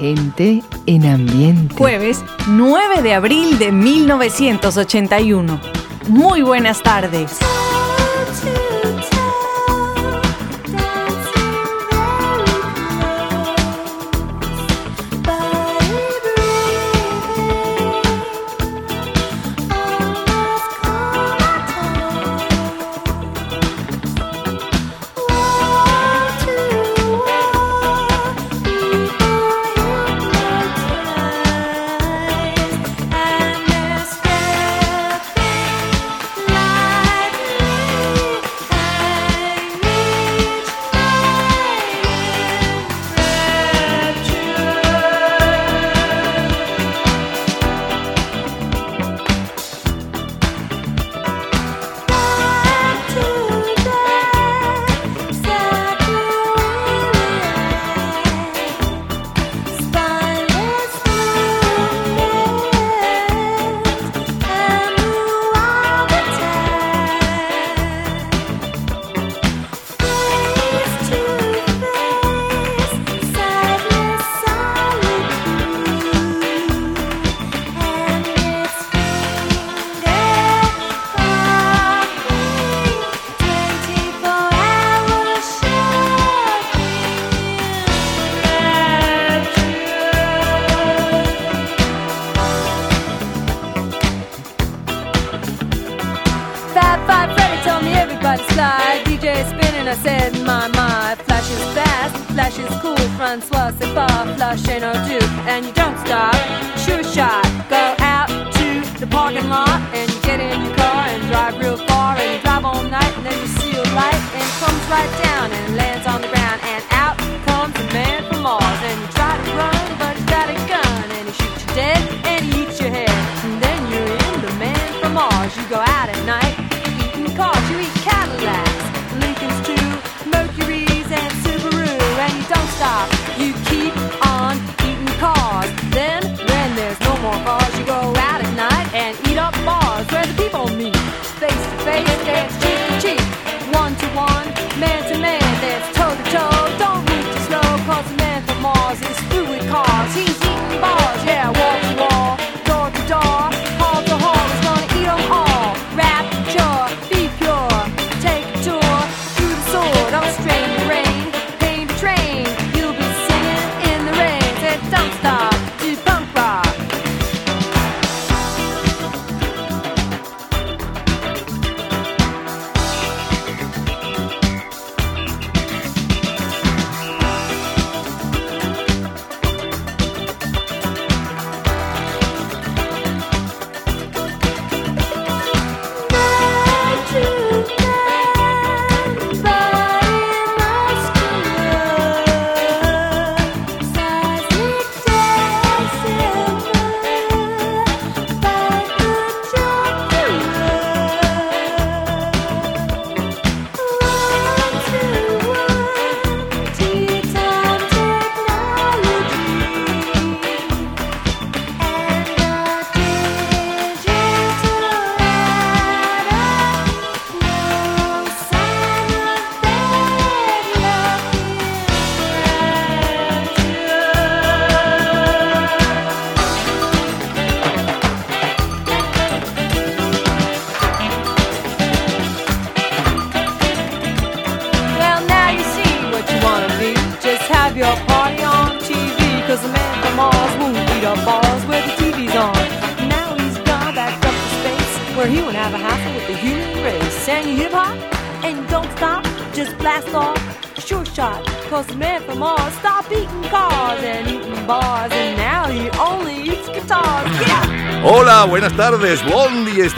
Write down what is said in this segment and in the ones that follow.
Gente en ambiente. Jueves 9 de abril de 1981. Muy buenas tardes.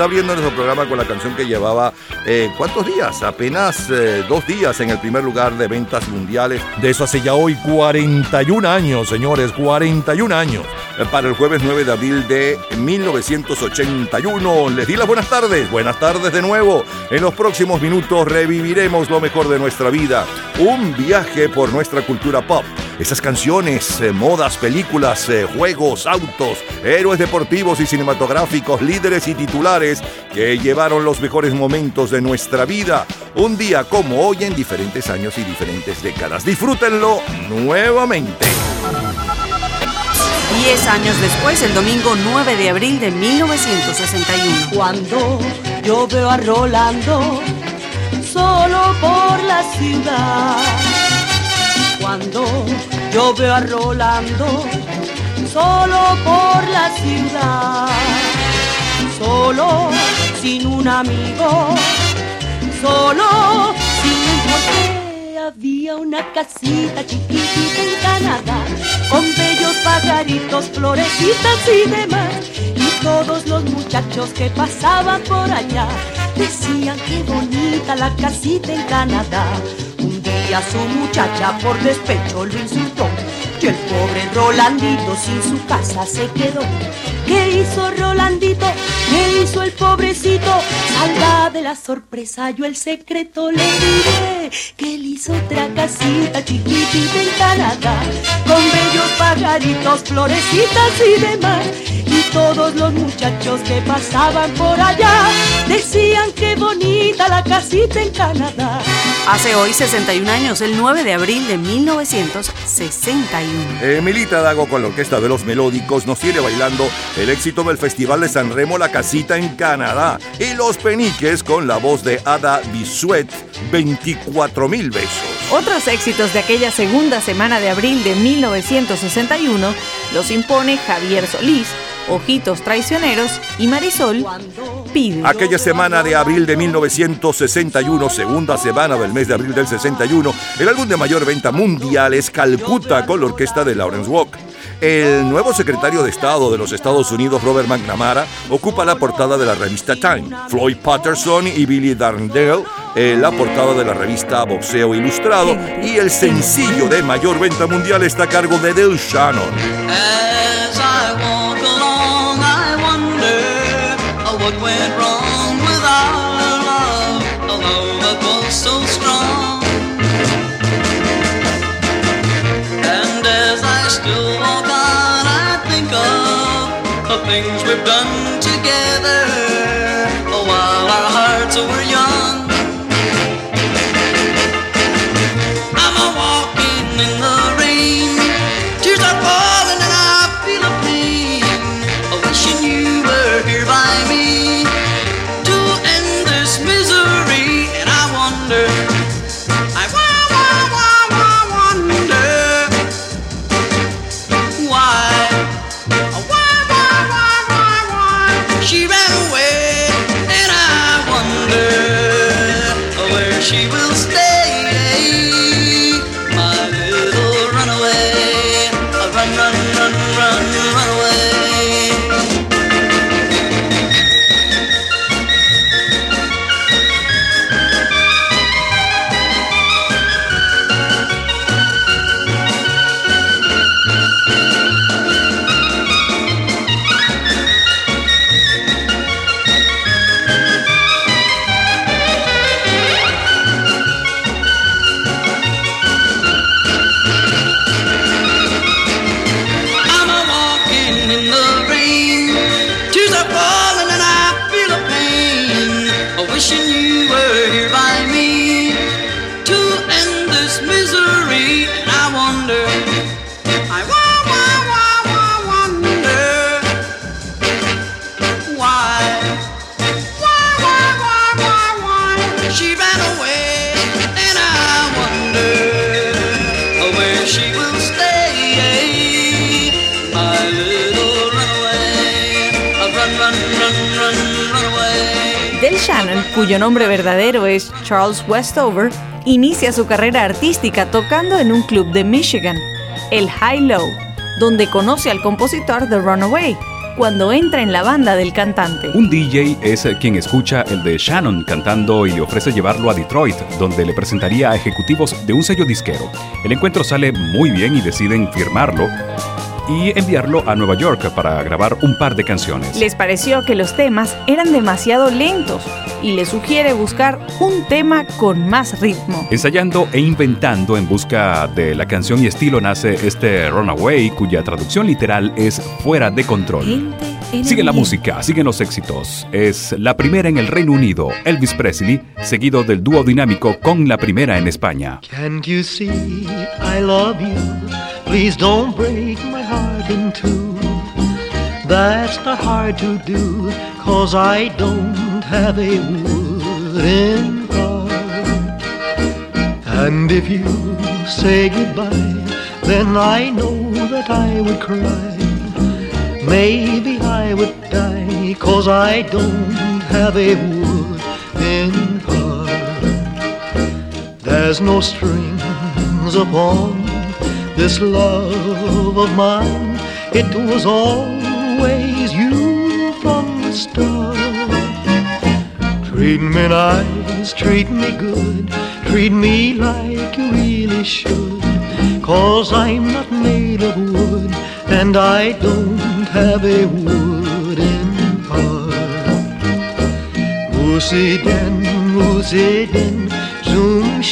Está abriendo nuestro programa con la canción que llevaba eh, ¿cuántos días? Apenas eh, dos días en el primer lugar de ventas mundiales. De eso hace ya hoy 41 años, señores, 41 años. Eh, para el jueves 9 de abril de 1981. Les di las buenas tardes. Buenas tardes de nuevo. En los próximos minutos reviviremos lo mejor de nuestra vida. Un viaje por nuestra cultura pop esas canciones, eh, modas, películas, eh, juegos, autos, héroes deportivos y cinematográficos, líderes y titulares que llevaron los mejores momentos de nuestra vida, un día como hoy en diferentes años y diferentes décadas. Disfrútenlo nuevamente. Diez años después, el domingo 9 de abril de 1961. Cuando yo veo a Rolando solo por la ciudad. Yo veo a Rolando solo por la ciudad. Solo sin un amigo. Solo sin un había una casita chiquitita en Canadá, con bellos pajaritos, florecitas y demás. Y todos los muchachos que pasaban por allá decían qué bonita la casita en Canadá. Día su muchacha por despecho lo insultó y el pobre Rolandito sin su casa se quedó. ¿Qué hizo Rolandito? ¿Qué hizo el pobrecito? Salga de la sorpresa, yo el secreto le diré. Que él hizo otra casita chiquitita en Canadá, con bellos pajaritos, florecitas y demás. Y todos los muchachos que pasaban por allá decían que bonita la casita en Canadá. Hace hoy 61 años, el 9 de abril de 1961. Emilita Dago con la Orquesta de los Melódicos nos tiene bailando el éxito del Festival de San Remo La Casita en Canadá y Los Peniques con la voz de Ada Bisuet, 24 mil besos. Otros éxitos de aquella segunda semana de abril de 1961 los impone Javier Solís, Ojitos Traicioneros y Marisol Pide. Aquella semana de abril de 1961, segunda semana del mes de abril del 61, el álbum de mayor venta mundial es Calcuta con la orquesta de Lawrence Walk. El nuevo secretario de Estado de los Estados Unidos, Robert McNamara, ocupa la portada de la revista Time. Floyd Patterson y Billy Darndale la portada de la revista Boxeo Ilustrado y el sencillo de mayor venta mundial está a cargo de Del Shannon. Things we've done cuyo nombre verdadero es Charles Westover, inicia su carrera artística tocando en un club de Michigan, el High Low, donde conoce al compositor The Runaway, cuando entra en la banda del cantante. Un DJ es quien escucha el de Shannon cantando y le ofrece llevarlo a Detroit, donde le presentaría a ejecutivos de un sello disquero. El encuentro sale muy bien y deciden firmarlo y enviarlo a Nueva York para grabar un par de canciones. Les pareció que los temas eran demasiado lentos y le sugiere buscar un tema con más ritmo. Ensayando e inventando en busca de la canción y estilo nace este Runaway, cuya traducción literal es fuera de control. Sigue la música, siguen los éxitos. Es la primera en el Reino Unido, Elvis Presley, seguido del dúo dinámico con la primera en España. Can you see I love you? Please don't break my heart in two. That's not hard to do, cause I don't have a wooden heart. And if you say goodbye, then I know that I would cry. Maybe I would die, cause I don't have a wooden heart. There's no strings upon this love of mine. It was always you from the start. Treat me nice, treat me good, treat me like you really should. Cause I'm not made of wood, and I don't have a wooden heart. Musi denn, musi denn, zum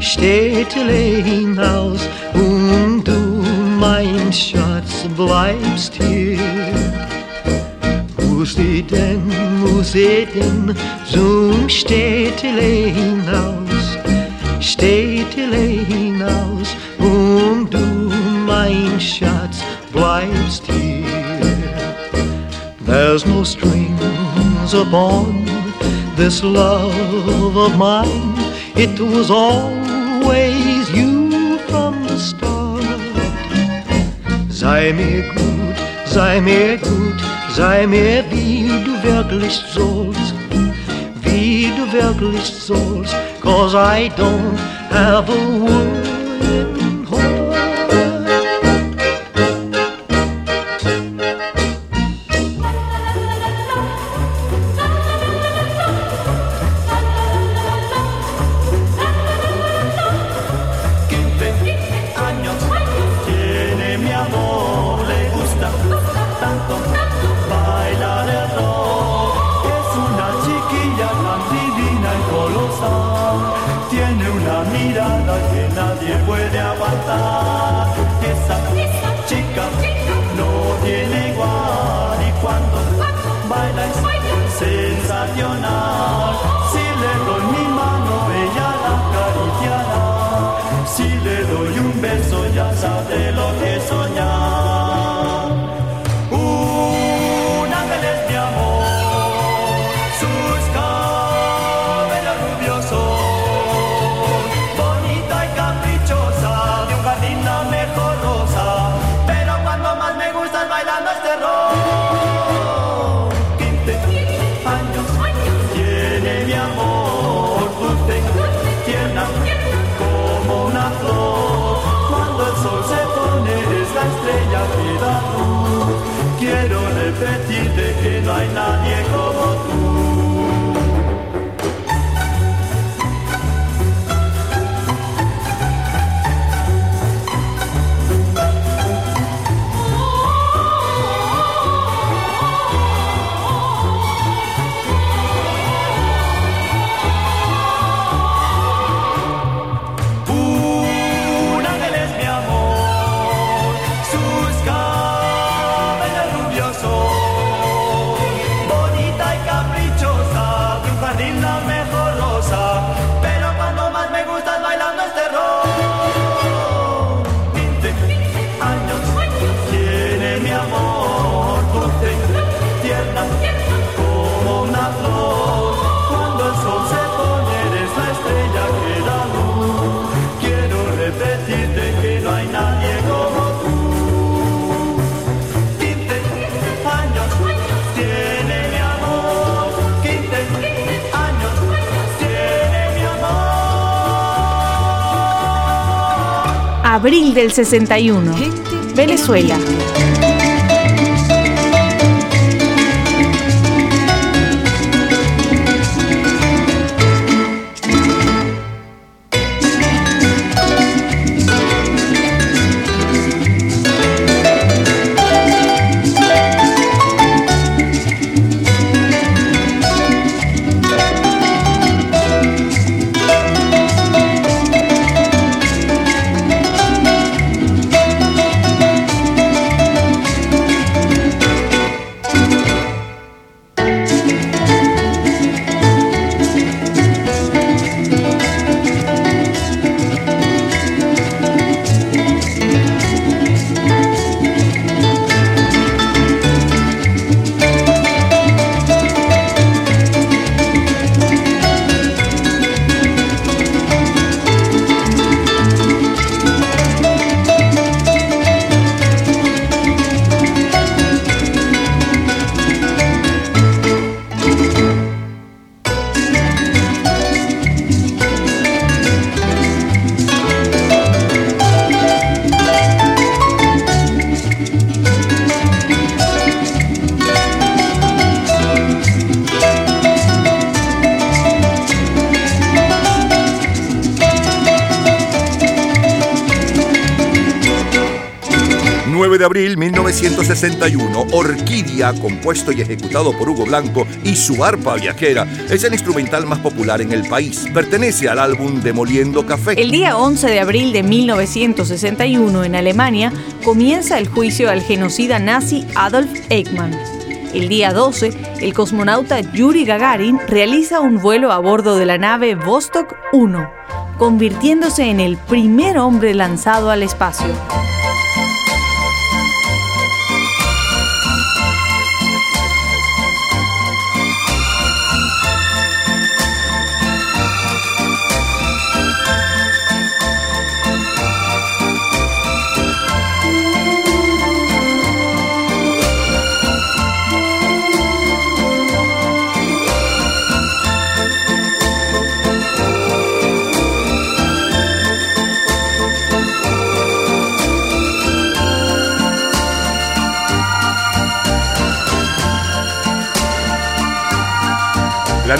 Städtelein-Haus, Städtelein-Haus, und du, mein Schatz, bleibst hier. Musi denn, musi denn, zum Städtelein-Haus, Städtelein-Haus, und du, mein Schatz, bleibst hier. There's no strings upon this love of mine. It was always you from the start. Sei mir gut, sei mir gut, sei mir wie du wirklich sollst, wie du wirklich sollst, cause I don't have a wooden del 61. Venezuela. De abril 1961, Orquídea, compuesto y ejecutado por Hugo Blanco y su arpa viajera, es el instrumental más popular en el país. Pertenece al álbum Demoliendo Café. El día 11 de abril de 1961 en Alemania comienza el juicio al genocida nazi Adolf Eichmann. El día 12, el cosmonauta Yuri Gagarin realiza un vuelo a bordo de la nave Vostok 1, convirtiéndose en el primer hombre lanzado al espacio.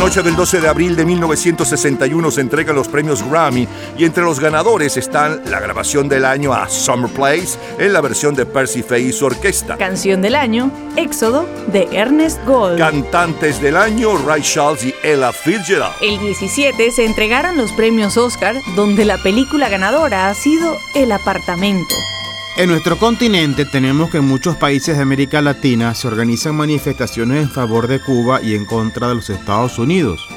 Noche del 12 de abril de 1961 se entregan los premios Grammy y entre los ganadores están la grabación del año a Summer Place en la versión de Percy Faye y su orquesta. Canción del año, Éxodo, de Ernest Gold. Cantantes del año, Ray Charles y Ella Fitzgerald. El 17 se entregaron los premios Oscar, donde la película ganadora ha sido El apartamento. En nuestro continente tenemos que en muchos países de América Latina se organizan manifestaciones en favor de Cuba y en contra de los Estados Unidos.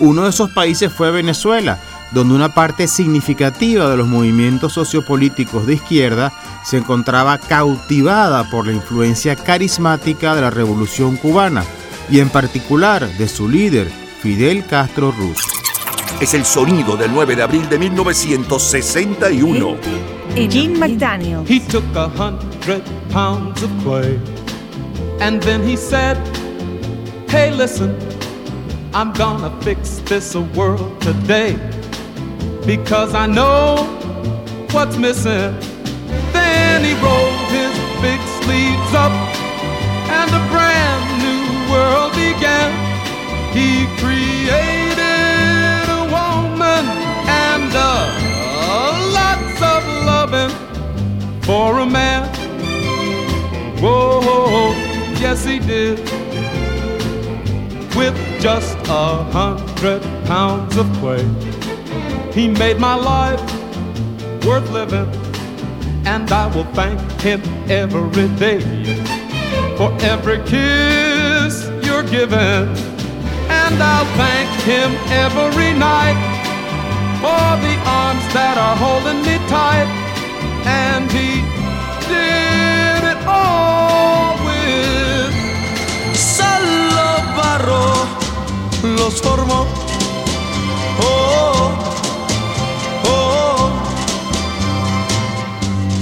Uno de esos países fue Venezuela, donde una parte significativa de los movimientos sociopolíticos de izquierda se encontraba cautivada por la influencia carismática de la revolución cubana y en particular de su líder, Fidel Castro Ruz. Es el sonido del 9 de abril de 1961. Gene McDaniel. He took a hundred pounds of clay and then he said, Hey, listen, I'm gonna fix this world today because I know what's missing. Then he rolled his big sleeves up and a brand new world began. He created for a man. Whoa, yes he did. With just a hundred pounds of clay, he made my life worth living, and I will thank him every day for every kiss you're giving, and I'll thank him every night for the arms that are holding me tight. And he did it all with Solo barro los formó. Oh, oh,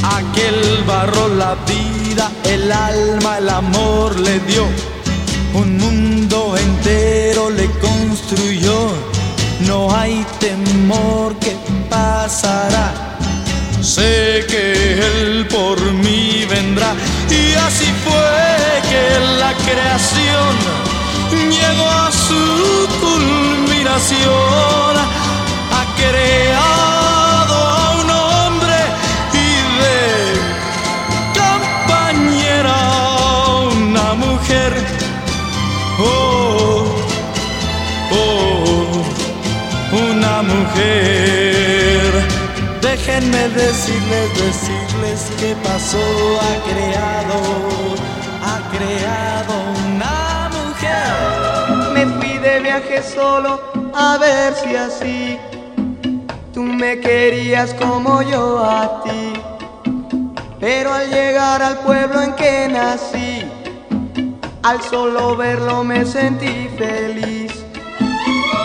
aquel barro la vida, el alma, el amor le dio. Un mundo entero le construyó. No hay temor que pasará. Sé que Él por mí vendrá. Y así fue que la creación llegó a su culminación. Ha creado a un hombre y de compañera una mujer. Oh, oh, una mujer. Déjenme decirles, decirles que pasó, ha creado, ha creado una mujer. Me fui de viaje solo a ver si así tú me querías como yo a ti. Pero al llegar al pueblo en que nací, al solo verlo me sentí feliz.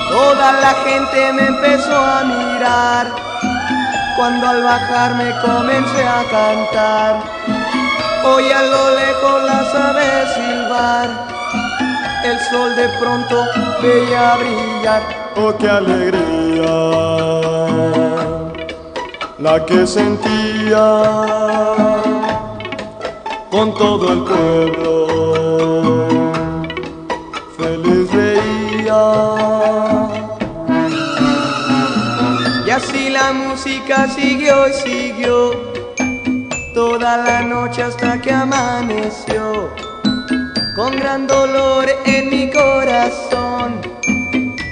Toda la gente me empezó a mirar cuando al bajar me comencé a cantar. Hoy a lo lejos las aves silbar, el sol de pronto veía brillar. Oh, qué alegría la que sentía con todo el pueblo. Y siguió. toda la noche hasta que amaneció. Con gran dolor en mi corazón,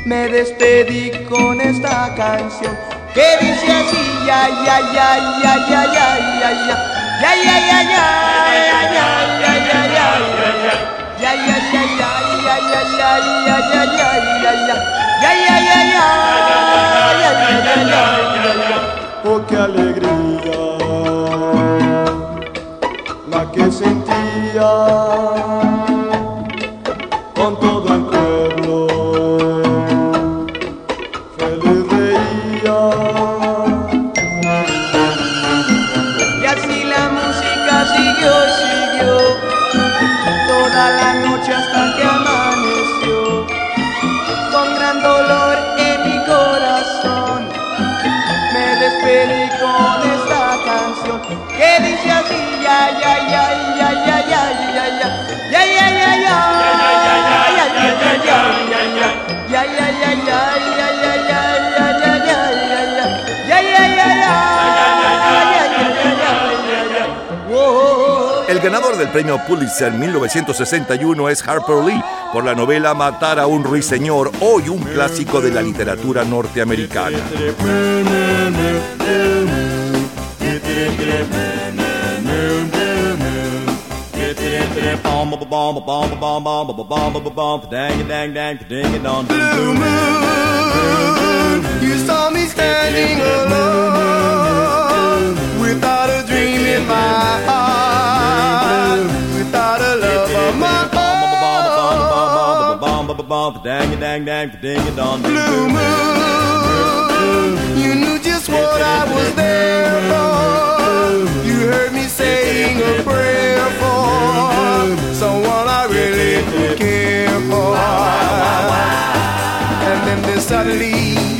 me despedí con esta canción que dice así, ya, ya, ya, ya, ya, ya, ya, ya, ya, ya, ya, ya, ya, ya, ya, ya, oh qué alegría, la que sentía. El ganador del premio Pulitzer 1961 es Harper Lee por la novela Matar a un ruiseñor, hoy un clásico de la literatura norteamericana. Blue moon, you saw me standing alone without a dream in my heart, without a love of my own. Blue moon, you knew just what I was there for. You heard me saying a prayer for someone I really care for. And then there suddenly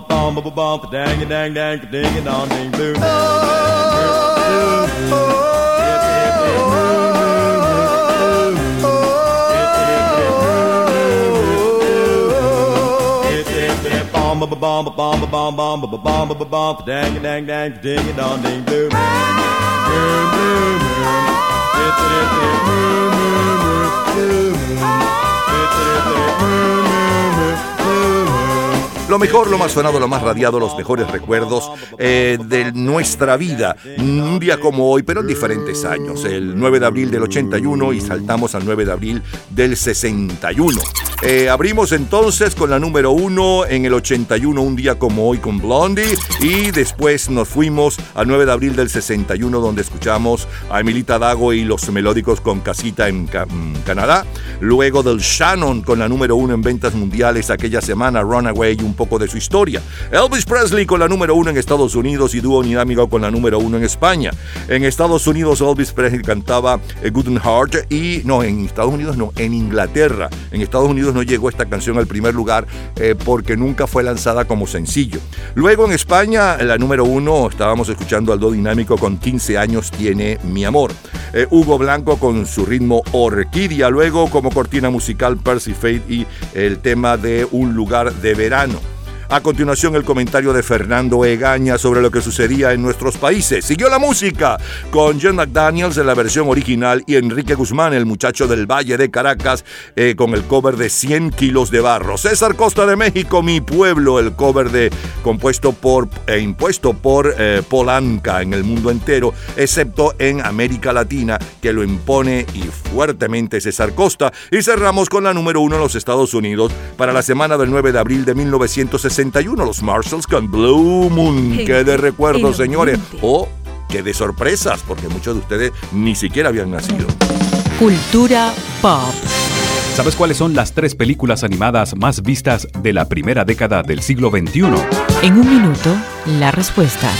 ba bum ba bum ba dang a dang dang ding a dong ding blue. Oh, oh, oh, bomb ba bomb ba bomb ba bomb bomb ba bomb ba bomb ba dang dang dang ding a dong ding blue moon blue blue moon it's it it moon moon moon blue moon it's it it moon moon moon Lo mejor, lo más sonado, lo más radiado, los mejores recuerdos eh, de nuestra vida. Un día como hoy, pero en diferentes años. El 9 de abril del 81 y saltamos al 9 de abril del 61. Eh, abrimos entonces con la número 1 en el 81, un día como hoy con Blondie. Y después nos fuimos al 9 de abril del 61, donde escuchamos a Emilita Dago y los melódicos con casita en Ca- mm, Canadá. Luego del Shannon con la número 1 en ventas mundiales aquella semana, Runaway un poco de su historia. Elvis Presley con la número 1 en Estados Unidos y dúo dinámico con la número 1 en España. En Estados Unidos Elvis Presley cantaba eh, Good Heart y no, en Estados Unidos no, en Inglaterra. En Estados Unidos no llegó esta canción al primer lugar eh, porque nunca fue lanzada como sencillo. Luego en España, la número 1, estábamos escuchando al dúo dinámico con 15 años tiene mi amor. Eh, Hugo Blanco con su ritmo Orquídea. Luego como cortina musical Percy Fate y el tema de Un lugar de verano. A continuación el comentario de Fernando Egaña sobre lo que sucedía en nuestros países. Siguió la música con John McDaniels en la versión original y Enrique Guzmán, el muchacho del Valle de Caracas, eh, con el cover de 100 kilos de barro. César Costa de México, mi pueblo, el cover de compuesto por e impuesto por eh, Polanca en el mundo entero, excepto en América Latina, que lo impone y fuertemente César Costa. Y cerramos con la número uno en los Estados Unidos para la semana del 9 de abril de 1960. Los Marshalls con Blue Moon. Qué de recuerdos, señores. O qué de sorpresas, porque muchos de ustedes ni siquiera habían nacido. Cultura pop. ¿Sabes cuáles son las tres películas animadas más vistas de la primera década del siglo XXI? En un minuto, la respuesta.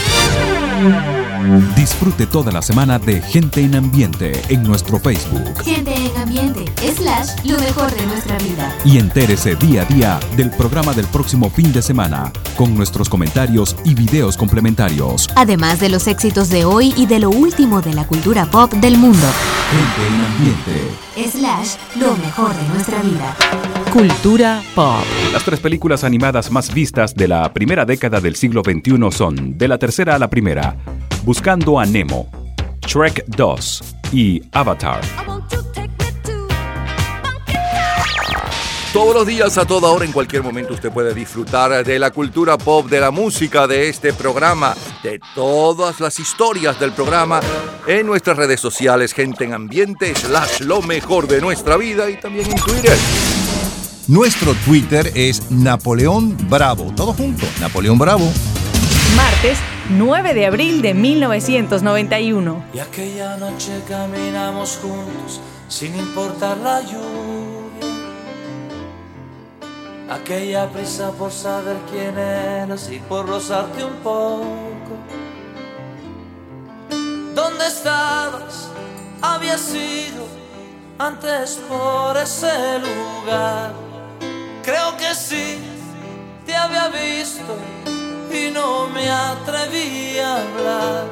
Disfrute toda la semana de Gente en Ambiente en nuestro Facebook. Gente en Ambiente, slash, lo mejor de nuestra vida. Y entérese día a día del programa del próximo fin de semana, con nuestros comentarios y videos complementarios. Además de los éxitos de hoy y de lo último de la cultura pop del mundo. Gente en Ambiente. Slash, lo mejor de nuestra vida. Cultura pop. Las tres películas animadas más vistas de la primera década del siglo XXI son, de la tercera a la primera, Buscando a Nemo, Shrek 2 y Avatar. Todos los días, a toda hora, en cualquier momento, usted puede disfrutar de la cultura pop, de la música, de este programa, de todas las historias del programa en nuestras redes sociales, gente en ambiente, slash lo mejor de nuestra vida y también en Twitter. Nuestro Twitter es Napoleón Bravo. Todo junto, Napoleón Bravo. Martes 9 de abril de 1991. Y aquella noche caminamos juntos sin importar la lluvia. Aquella prisa por saber quién eras y por rozarte un poco. ¿Dónde estabas? Había sido antes por ese lugar. Creo que sí, te había visto y no me atreví a hablar.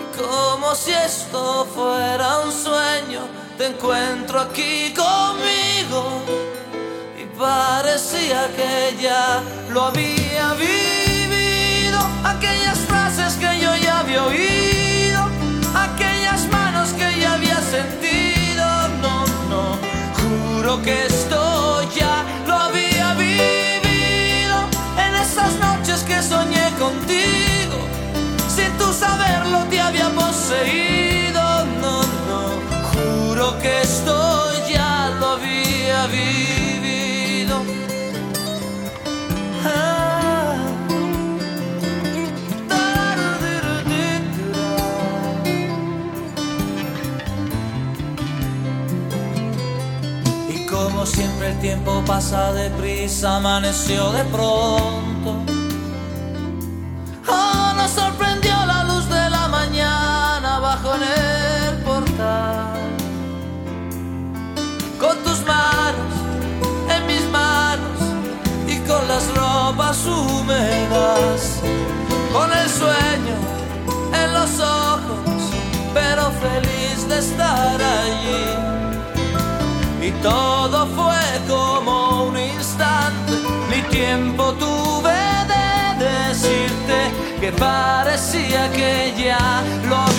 Y como si esto fuera un sueño, te encuentro aquí conmigo. Y parecía que ya lo había vivido. Aquellas frases que yo ya había oído, aquellas manos que ya había sentido. No, no, juro que esto saberlo te había poseído. No, no, juro que esto ya lo había vivido. Ah. Como siempre el tiempo pasa deprisa, amaneció de pronto. Oh, nos sorprendió portal. Con tus manos en mis manos y con las ropas húmedas. Con el sueño en los ojos, pero feliz de estar allí. Y todo fue como un instante, ni tiempo tuve de decirte que parecía que ya lo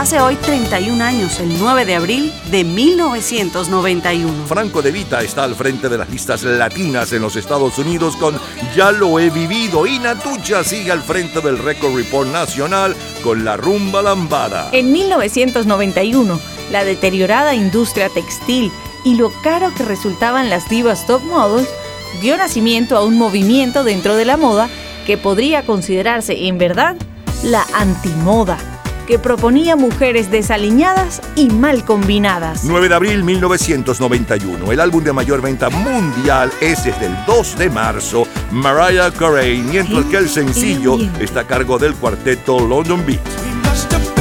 Hace hoy 31 años, el 9 de abril de 1991. Franco De Vita está al frente de las listas latinas en los Estados Unidos con Ya lo he vivido y Natucha sigue al frente del Record Report Nacional con La Rumba Lambada. En 1991, la deteriorada industria textil y lo caro que resultaban las divas top models dio nacimiento a un movimiento dentro de la moda que podría considerarse en verdad la antimoda, que proponía mujeres desaliñadas y mal combinadas. 9 de abril 1991. El álbum de mayor venta mundial es desde el 2 de marzo, Mariah Carey, mientras que el sencillo está a cargo del cuarteto London Beat.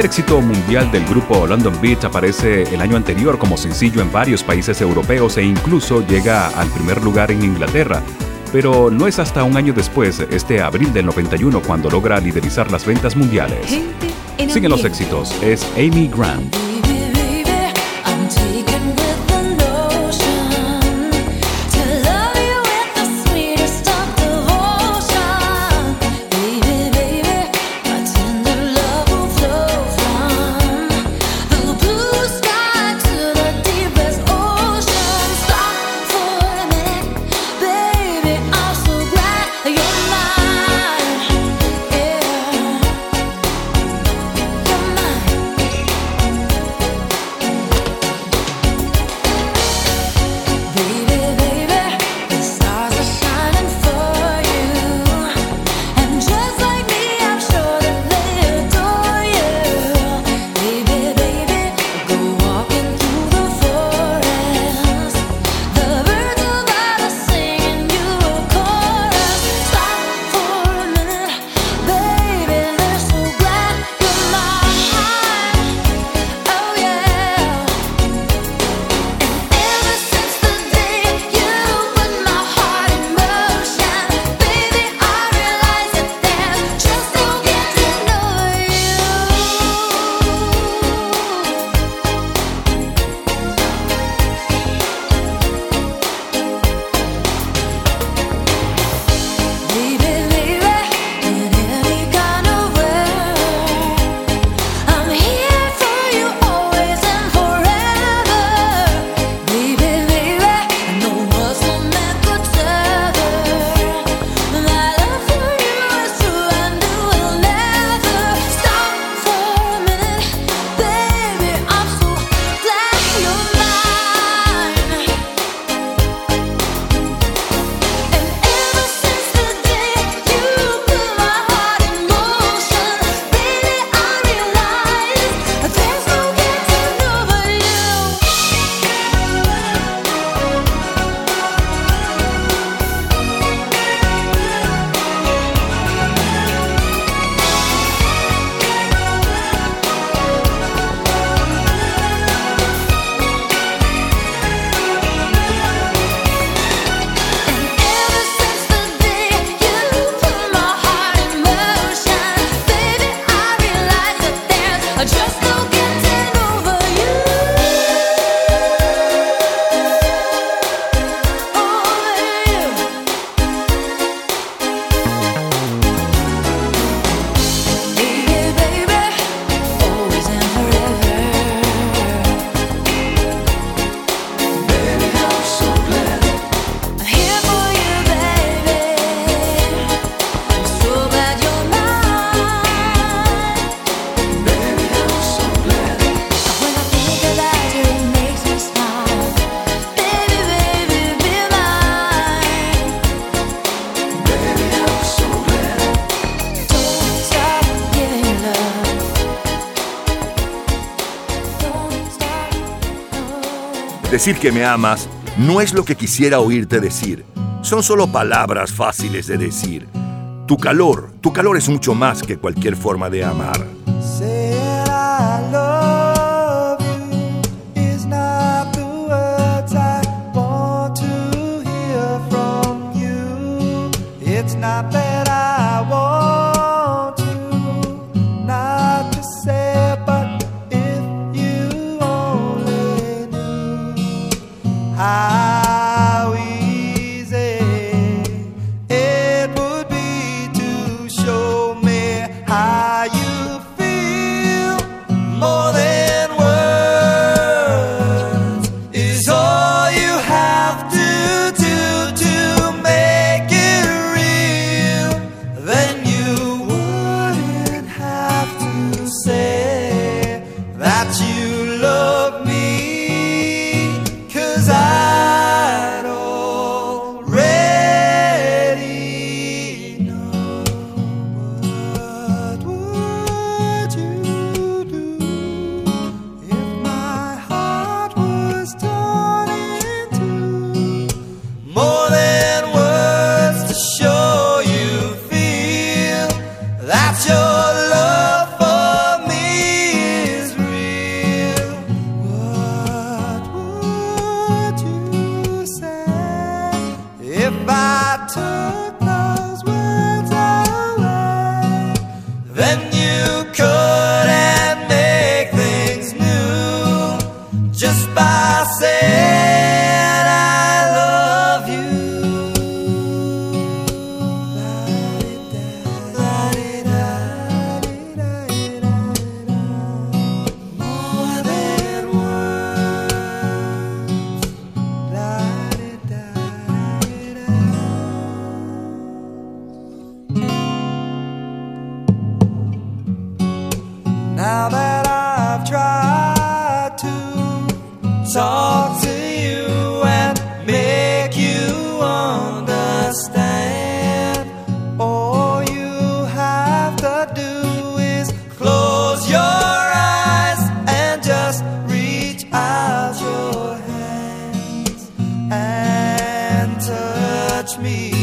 Primer éxito mundial del grupo London Beat aparece el año anterior como sencillo en varios países europeos e incluso llega al primer lugar en Inglaterra. Pero no es hasta un año después, este abril del 91, cuando logra liderizar las ventas mundiales. Siguen los éxitos, es Amy Grant. Decir que me amas no es lo que quisiera oírte decir. Son solo palabras fáciles de decir. Tu calor, tu calor es mucho más que cualquier forma de amar. touch me.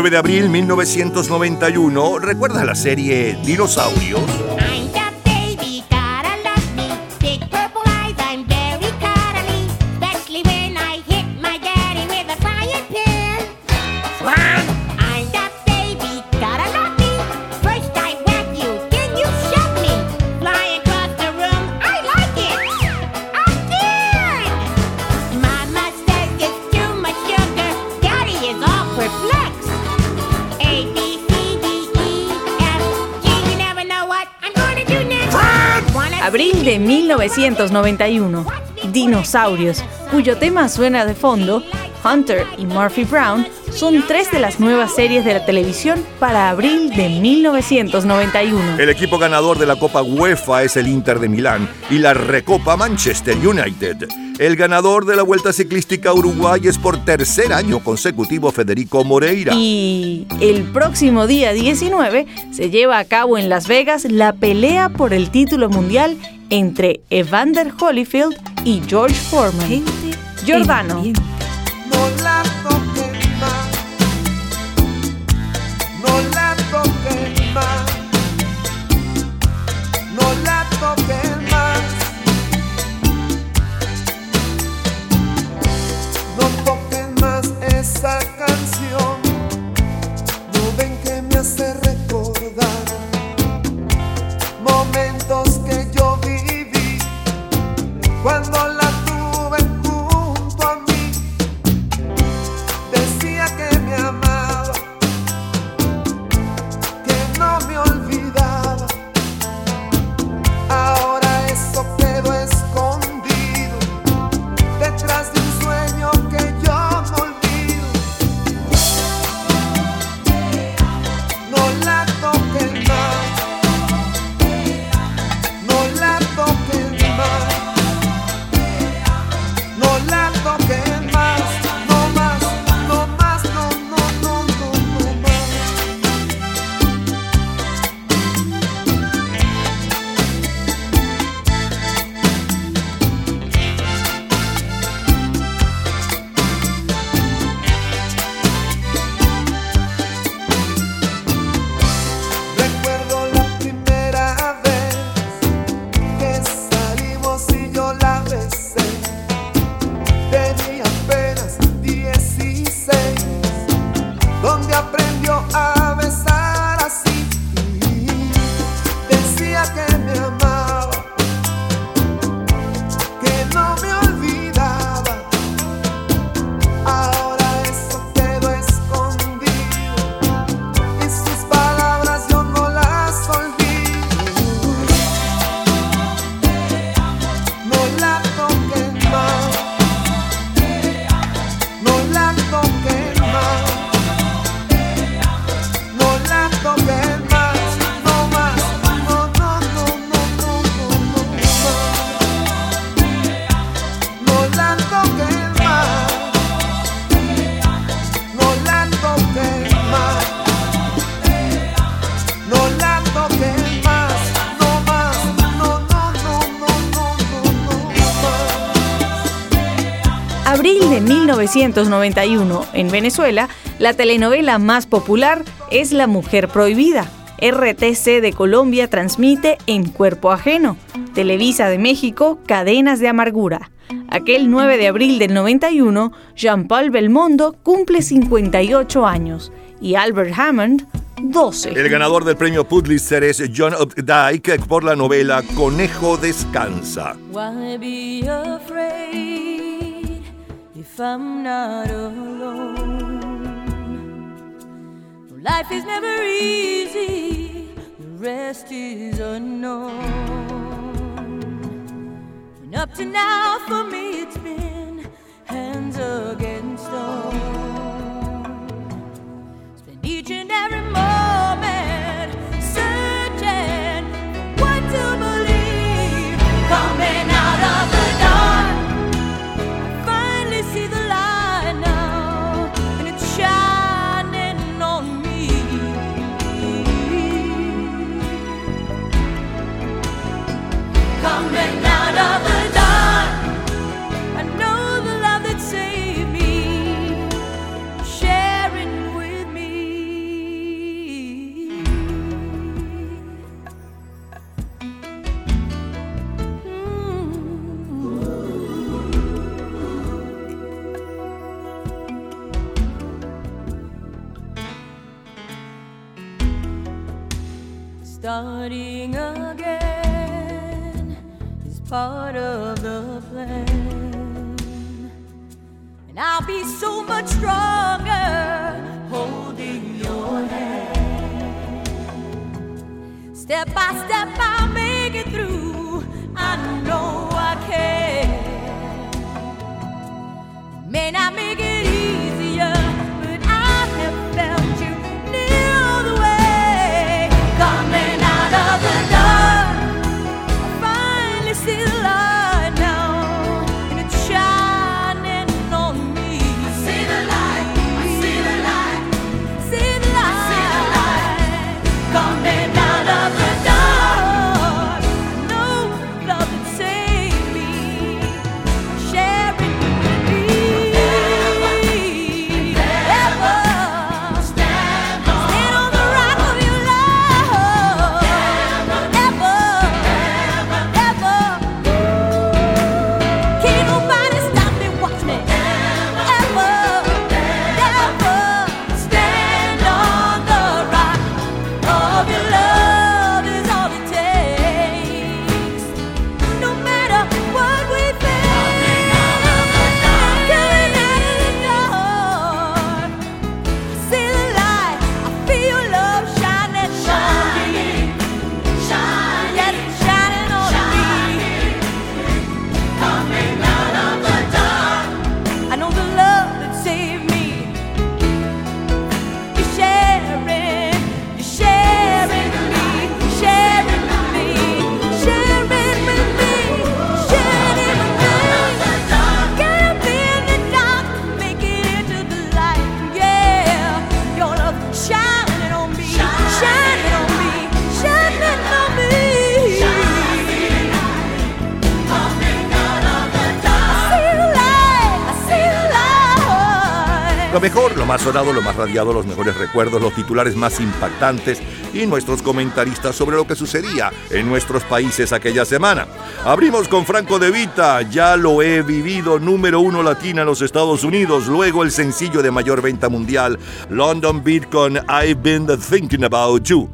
9 de abril 1991, ¿recuerdas la serie Dinosaurios? 1991, Dinosaurios, cuyo tema suena de fondo, Hunter y Murphy Brown son tres de las nuevas series de la televisión para abril de 1991. El equipo ganador de la Copa UEFA es el Inter de Milán y la Recopa Manchester United. El ganador de la Vuelta Ciclística Uruguay es por tercer año consecutivo Federico Moreira. Y el próximo día 19 se lleva a cabo en Las Vegas la pelea por el título mundial entre Evander Holyfield y George Foreman. Gente Giordano. 1991 en Venezuela, la telenovela más popular es La Mujer Prohibida. RTC de Colombia transmite En Cuerpo Ajeno. Televisa de México, Cadenas de Amargura. Aquel 9 de abril del 91, Jean-Paul Belmondo cumple 58 años y Albert Hammond 12. El ganador del premio Pulitzer es John Updike por la novela Conejo Descansa. Why be afraid if I'm not alone? Life is never easy, the rest is unknown. And up to now, for me, it's been hands against stone. Spend each and every moment Starting again is part of the plan. And I'll be so much stronger holding your hand. Step by step, I'll make it through. I know I can. May not make it easier, still Mejor, lo más sonado, lo más radiado, los mejores recuerdos, los titulares más impactantes y nuestros comentaristas sobre lo que sucedía en nuestros países aquella semana. Abrimos con Franco De Vita, ya lo he vivido, número uno latina en los Estados Unidos, luego el sencillo de mayor venta mundial, London Beat con I've Been Thinking About You.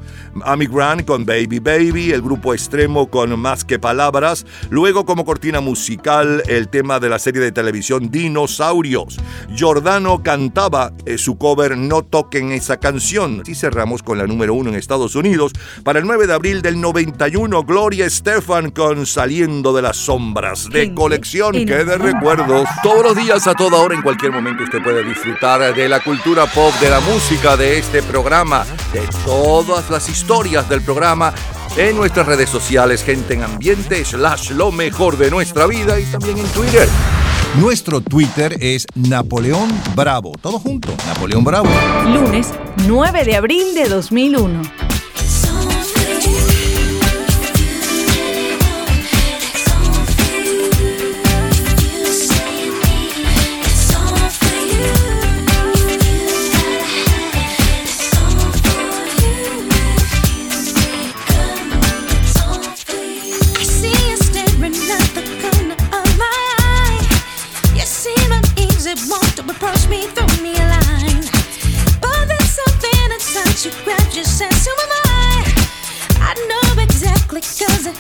Amy Grant con Baby Baby, el grupo extremo con Más que Palabras, luego como cortina musical el tema de la serie de televisión Dinosaurios. Giordano cantaba eh, su cover No toquen esa canción. Y cerramos con la número uno en Estados Unidos para el 9 de abril del 91, Gloria Estefan con Saliendo de las Sombras, de colección que de recuerdos. Todos los días, a toda hora, en cualquier momento usted puede disfrutar de la cultura pop, de la música, de este programa, de todas las historias del programa en nuestras redes sociales, gente en ambiente, slash lo mejor de nuestra vida y también en Twitter. Nuestro Twitter es Napoleón Bravo. Todo junto, Napoleón Bravo. Lunes 9 de abril de 2001.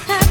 I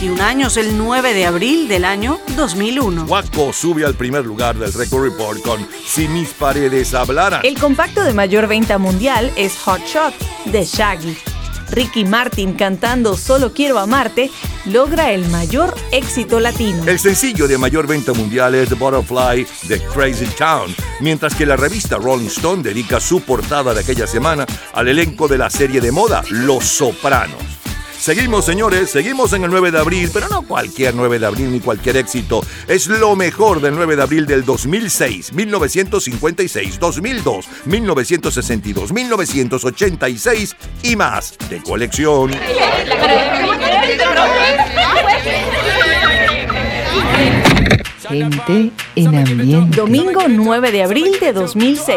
21 años, el 9 de abril del año 2001. Waco sube al primer lugar del Record Report con Si mis paredes hablaran. El compacto de mayor venta mundial es Hot Shot de Shaggy. Ricky Martin cantando Solo quiero amarte logra el mayor éxito latino. El sencillo de mayor venta mundial es The Butterfly de Crazy Town, mientras que la revista Rolling Stone dedica su portada de aquella semana al elenco de la serie de moda Los Sopranos. Seguimos, señores, seguimos en el 9 de abril, pero no cualquier 9 de abril ni cualquier éxito. Es lo mejor del 9 de abril del 2006, 1956, 2002, 1962, 1986 y más de colección. Gente en ambiente. Domingo 9 de abril de 2006.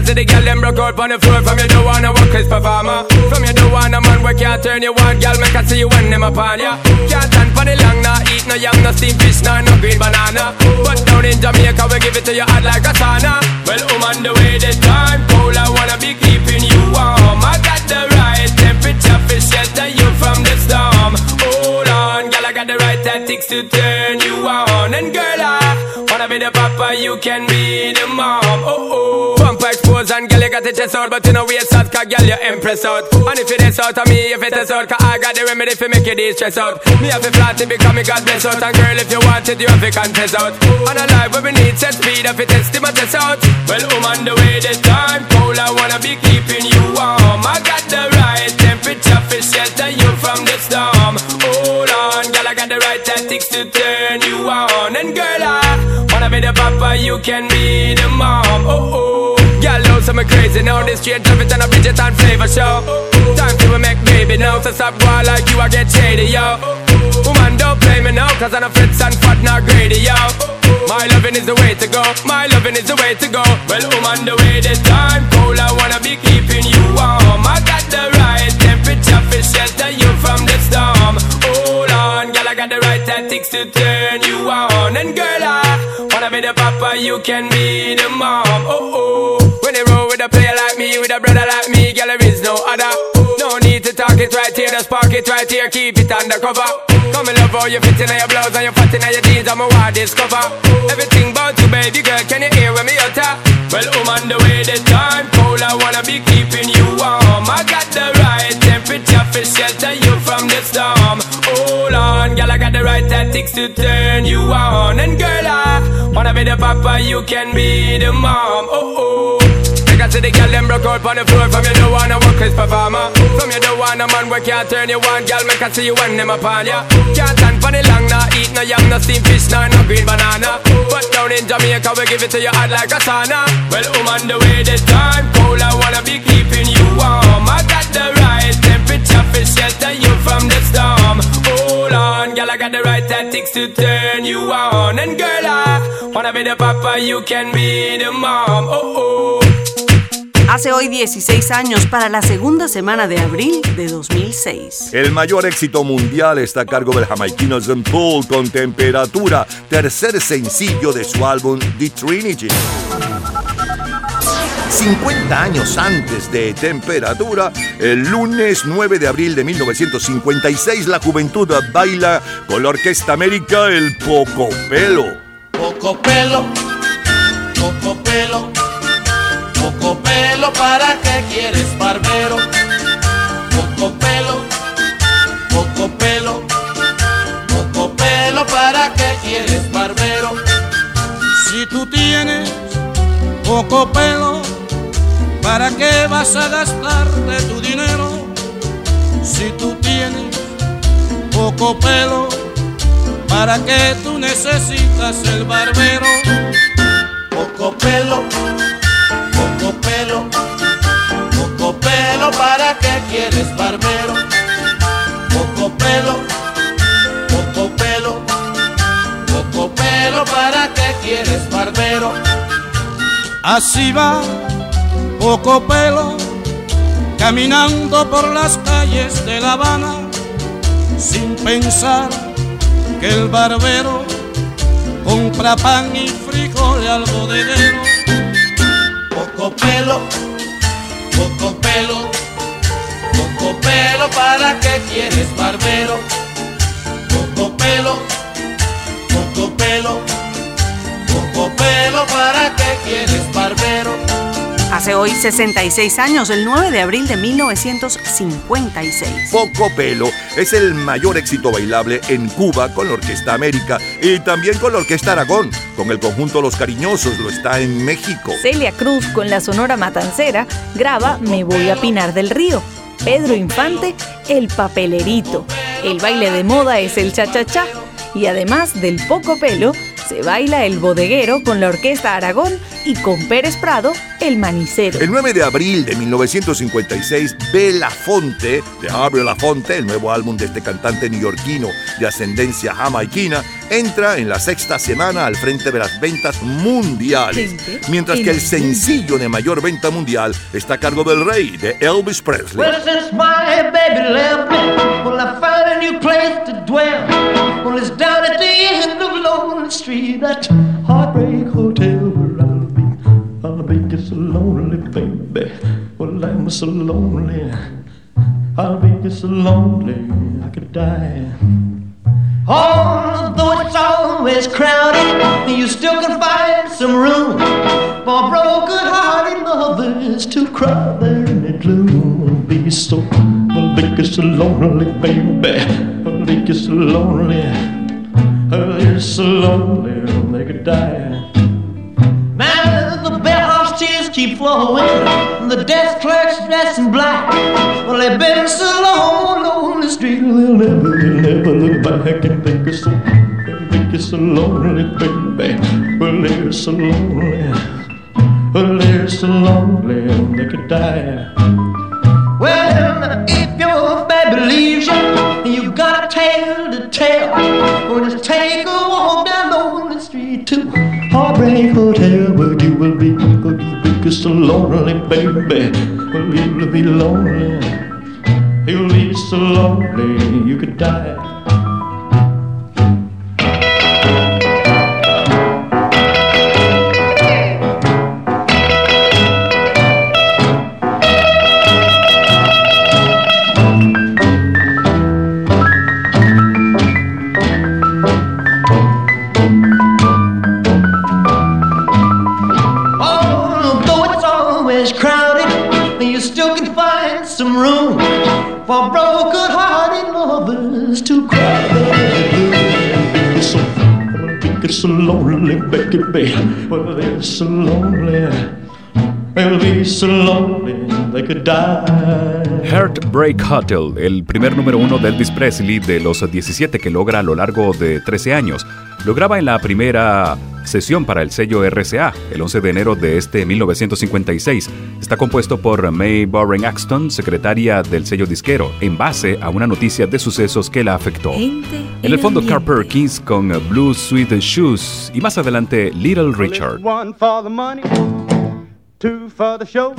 Because the girl them broke out on the floor From you don't wanna work as performer From you don't want a man where can't turn you on Girl, make I see you when them upon ya. Can't stand for the long, nah Eat no yam, no steamed fish, nah, no green banana. But down in Jamaica, we give it to you hot like a sauna. Well, I'm on the way, the time cold I wanna be keeping you warm. I got the right temperature for shelter tactics to turn you on. And girl, I wanna be the papa, you can be the mom. Oh, oh. Pump expose and girl, you got the chest out But you know waist out, cause girl, you impress out. And if it is out of me, if it is out Cause I got the remedy for make you de-stress out. Me have to flat it because me God bless out. And girl, if you want it, you have to confess out. And a life where we need set speed If it test, my test out. Well, I'm on the way, the time cold I wanna be keeping you warm. I got the right temperature for shelter you from the storm. On, girl, I got the right tactics to turn you on. And girl, I wanna be the papa, you can be the mom. Oh, oh. Girl, know some crazy now This straight traffic and a Bridget and flavor show. Time to make baby now So stop going like you, I get shady, yo. Woman, don't play me now Cause I'm a fritz and fat, not greedy, yo. My loving is the way to go My loving is the way to go. Well, woman, the way the time cold I wanna be keeping you warm. I got the right temperature for shelter you from the storm. I got the right tactics to turn you on. And girl, I wanna be the papa, you can be the mom. Oh, oh. When you roll with a player like me With a brother like me, girl, there is no other need to talk it right here Just park it right here, keep it undercover. Come and love how you fit in your blouse And you fat in your jeans, I'm a wild discover. Everything about you, baby girl, can you hear when me utter? Well, I'm on the way, the time cold I wanna be keeping you warm. I got the right temperature for shelter you from the storm. Hold on, girl, I got the right tactics to turn you on. And girl, I wanna be the papa, you can be the mom. Oh, oh Said, the girl them broke out on the floor. From you don't wanna work performer. From you don't want a man where can't turn you on. Girl, make I see you when them upon ya. Can't stand for the long, nah Eat no yam, no steamed fish, nah, no green banana. But down in Jamaica, we give it to you hot like a sauna. Well, I'm on the way, the time cold I wanna be keeping you warm. I got the right temperature for shelter you from the storm. Hold on, girl, I got the right tactics to turn you on. And girl, I wanna be the papa, you can be the mom. Oh, oh Hace hoy 16 años para la segunda semana de abril de 2006. El mayor éxito mundial está a cargo del jamaiquino Zen Pool con Temperatura, tercer sencillo de su álbum The Trinity. 50 años antes de Temperatura, el lunes 9 de abril de 1956, la juventud baila con la Orquesta América el Poco Pelo. Poco pelo, poco pelo, poco pelo, ¿para qué quieres barbero? Poco pelo, poco pelo, poco pelo, ¿para qué quieres barbero? Si tú tienes poco pelo, ¿para qué vas a gastarte tu dinero? Si tú tienes poco pelo, ¿para qué tú necesitas el barbero? Poco pelo, pelo, ¿para qué quieres barbero? Poco pelo, poco pelo, poco pelo, ¿para qué quieres barbero? Así va, poco pelo, caminando por las calles de La Habana, sin pensar que el barbero compra pan y frijol de dinero. Poco pelo, poco pelo, poco pelo, ¿para qué quieres barbero? Poco pelo, poco pelo, poco pelo, ¿para qué quieres barbero? Hace hoy 66 años, el 9 de abril de 1956. Poco Pelo es el mayor éxito bailable en Cuba con la Orquesta América y también con la Orquesta Aragón. Con el conjunto Los Cariñosos lo está en México. Celia Cruz con la Sonora Matancera graba Me voy a Pinar del Río. Pedro Infante, El Papelerito. El baile de moda es el cha-cha-cha. Y además del poco pelo, se baila el bodeguero con la Orquesta Aragón y con Pérez Prado, el manicero. El 9 de abril de 1956, Belafonte, de Harvey Lafonte, el nuevo álbum de este cantante neoyorquino de ascendencia jamaiquina, entra en la sexta semana al frente de las ventas mundiales, mientras que el sencillo de mayor venta mundial está a cargo del rey, de Elvis Presley. Well, Street, that heartbreak hotel where I'll be. I'll be just so lonely, baby. Well, I'm so lonely. I'll be just so lonely, I could die. Although it's always crowded, you still can find some room for broken-hearted lovers to cry there in the gloom. Be so, well, be so lonely, baby. I'll be so lonely. So lonely, they could die. Now the bellhop's tears keep flowing, and the desk clerk's dressed in black. Well, they've been so long on the street, they'll never, they'll never look back and think it's so, think it's so lonely, baby. Well, they're so lonely, well, they're so lonely, they could die. Well, if your baby leaves you, you got a tale to tell, well, just take a Heartbreak Hotel, where you will be, where you will be so lonely, baby. Well, you'll be lonely, you'll be so lonely, you could die. Heartbreak Hotel, el primer número uno de Elvis Presley de los 17 que logra a lo largo de 13 años. Lo graba en la primera sesión para el sello RCA, el 11 de enero de este 1956. Está compuesto por May Boring Axton, secretaria del sello disquero, en base a una noticia de sucesos que la afectó. En el fondo, Carl Perkins con Blue Sweet Shoes y más adelante Little Richard. One for the money, two for the show,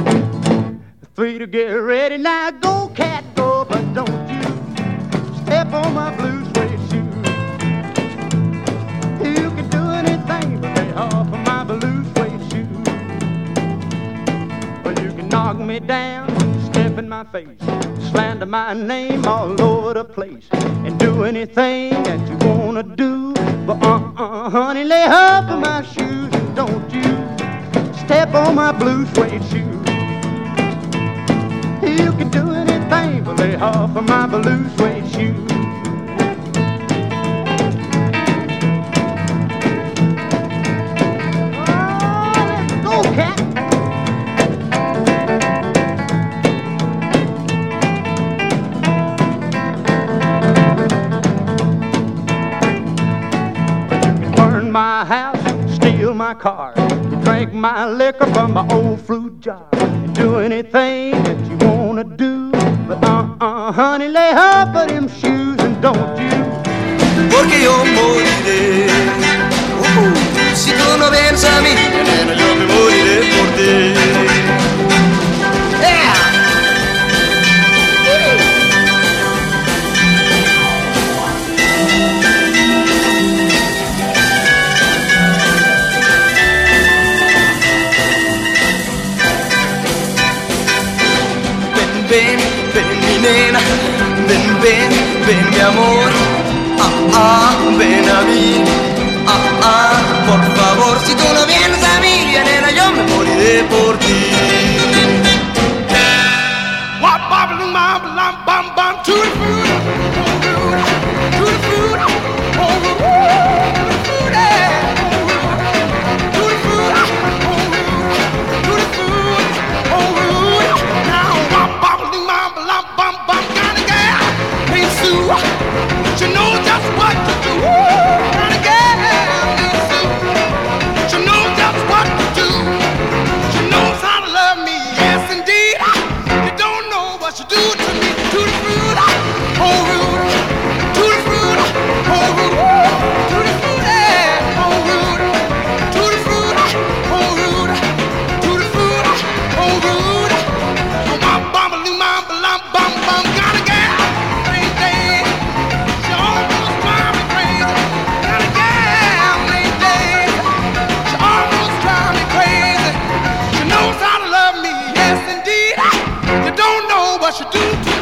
three to get ready. Now go, cat, go, but don't you step on my blue me down, step in my face, slander my name all over the place, and do anything that you wanna do. But uh-uh, honey, lay off of my shoes don't you step on my blue suede shoe. You can do anything but lay off of my blue suede shoe. My house, steal my car, drink my liquor from my old fruit jar, do anything that you wanna do. But uh-uh, honey, lay off of them shoes and don't you. Porque yo moriré. Uh, si tú no vienes a mí, yo me moriré nena, ven, ven, ven mi amor, ah, ah, ven a mí, ah, ah, por favor, si tú no vienes a mí, nena, yo me moriré por ti. you do?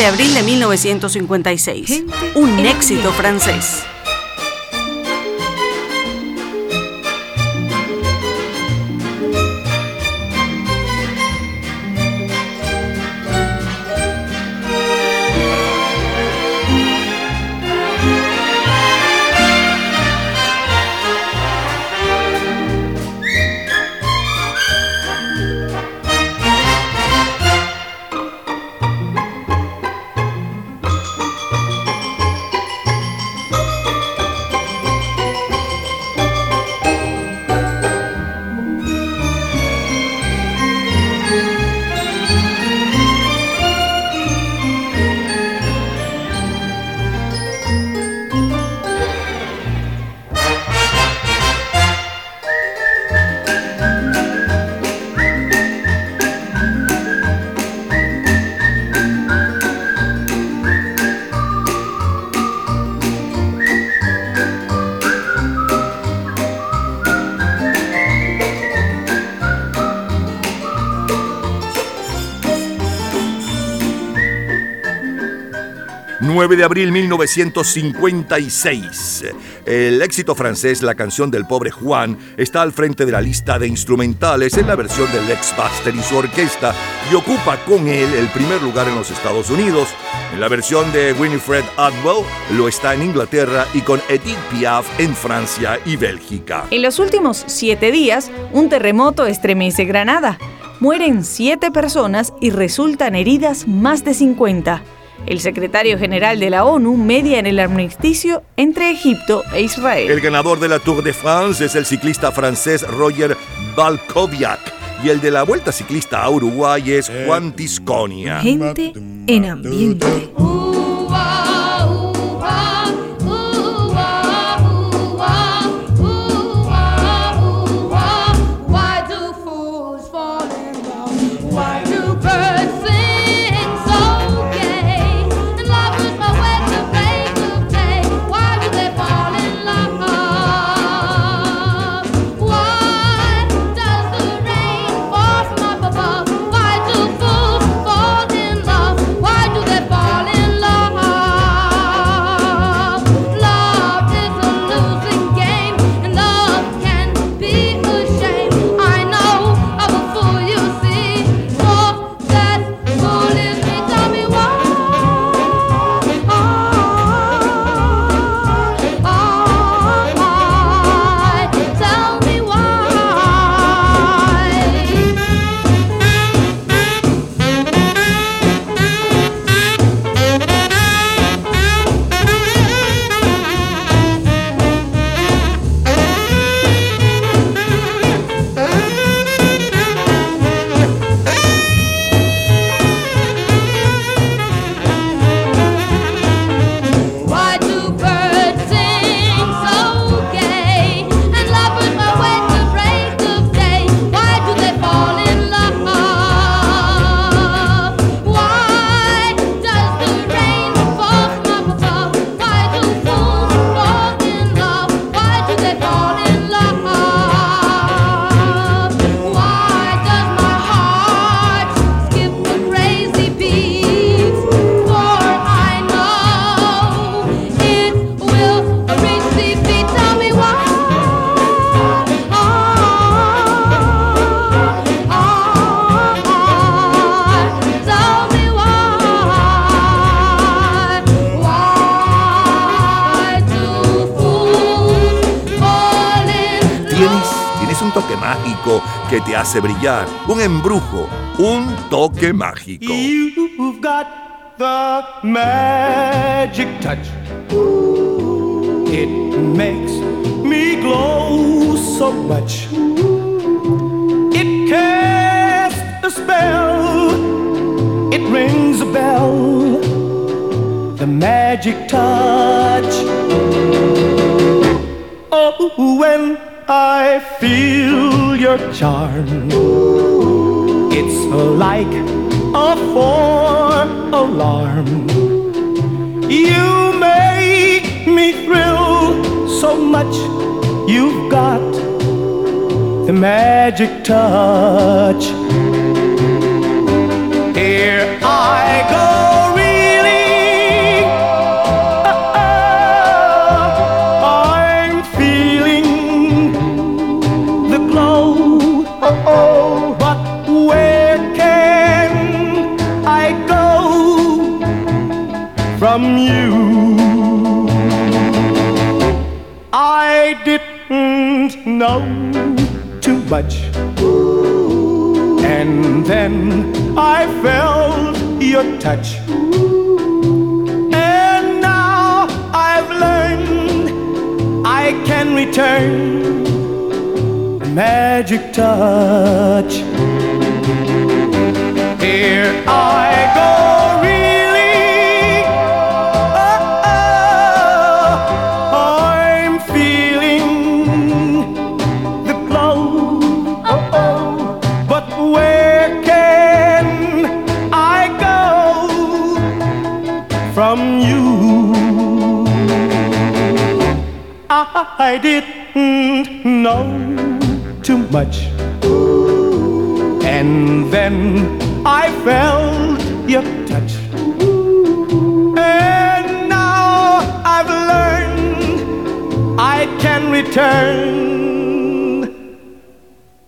De abril de 1956. Un éxito francés. De abril 1956. El éxito francés La canción del pobre Juan está al frente de la lista de instrumentales en la versión del Lex Buster y su orquesta y ocupa con él el primer lugar en los Estados Unidos. En la versión de Winifred Atwell lo está en Inglaterra y con Edith Piaf en Francia y Bélgica. En los últimos siete días, un terremoto estremece Granada. Mueren siete personas y resultan heridas más de 50. El secretario general de la ONU media en el armisticio entre Egipto e Israel. El ganador de la Tour de France es el ciclista francés Roger Balkoviak y el de la Vuelta Ciclista a Uruguay es Juan Tisconia. Gente en ambiente. Que te hace brillar, un embrujo, un toque mágico. You've got the magic touch. It makes me glow so much. It casts a spell. It rings a bell. The magic touch. Oh, when I feel your charm, it's like a four alarm. You make me thrill so much. You've got the magic touch. Here I go know too much. And then I felt your touch. And now I've learned I can return magic touch. Here I go, I didn't know too much. And then I felt your touch. And now I've learned I can return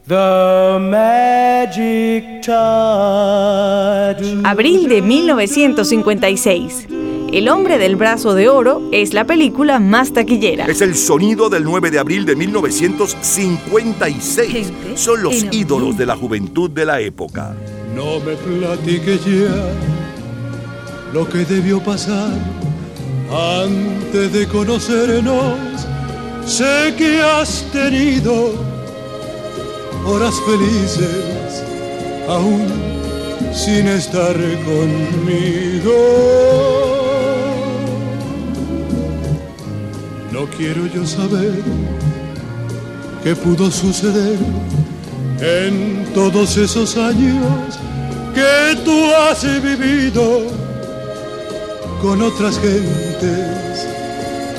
the magic touch. Abril de 1956. El hombre del brazo de oro es la película más taquillera. Es el sonido del 9 de abril de 1956. Son los ídolos de la juventud de la época. No me platique ya lo que debió pasar antes de conocernos. Sé que has tenido horas felices aún sin estar conmigo. No quiero yo saber qué pudo suceder en todos esos años que tú has vivido con otras gentes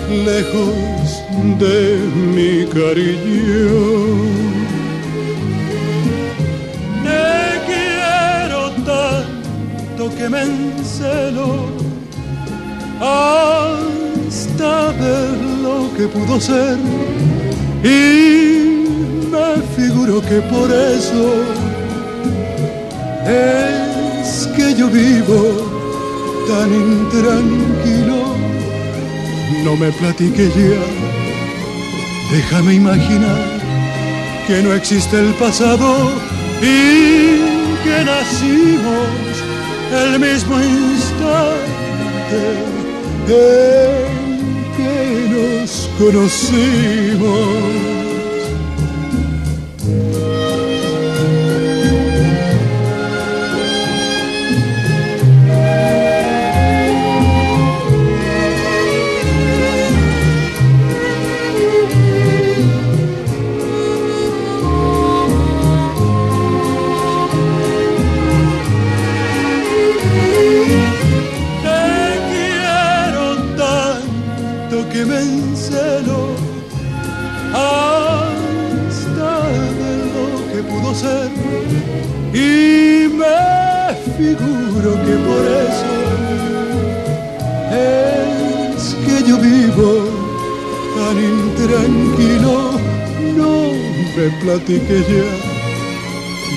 lejos de mi cariño. Te quiero tanto que me encelo hasta ver lo que pudo ser. Y me figuro que por eso es que yo vivo tan intranquilo. No me platique ya, déjame imaginar que no existe el pasado y que nacimos el mismo instante nos conocimos. Figuro que por eso es que yo vivo tan intranquilo. No me platique ya,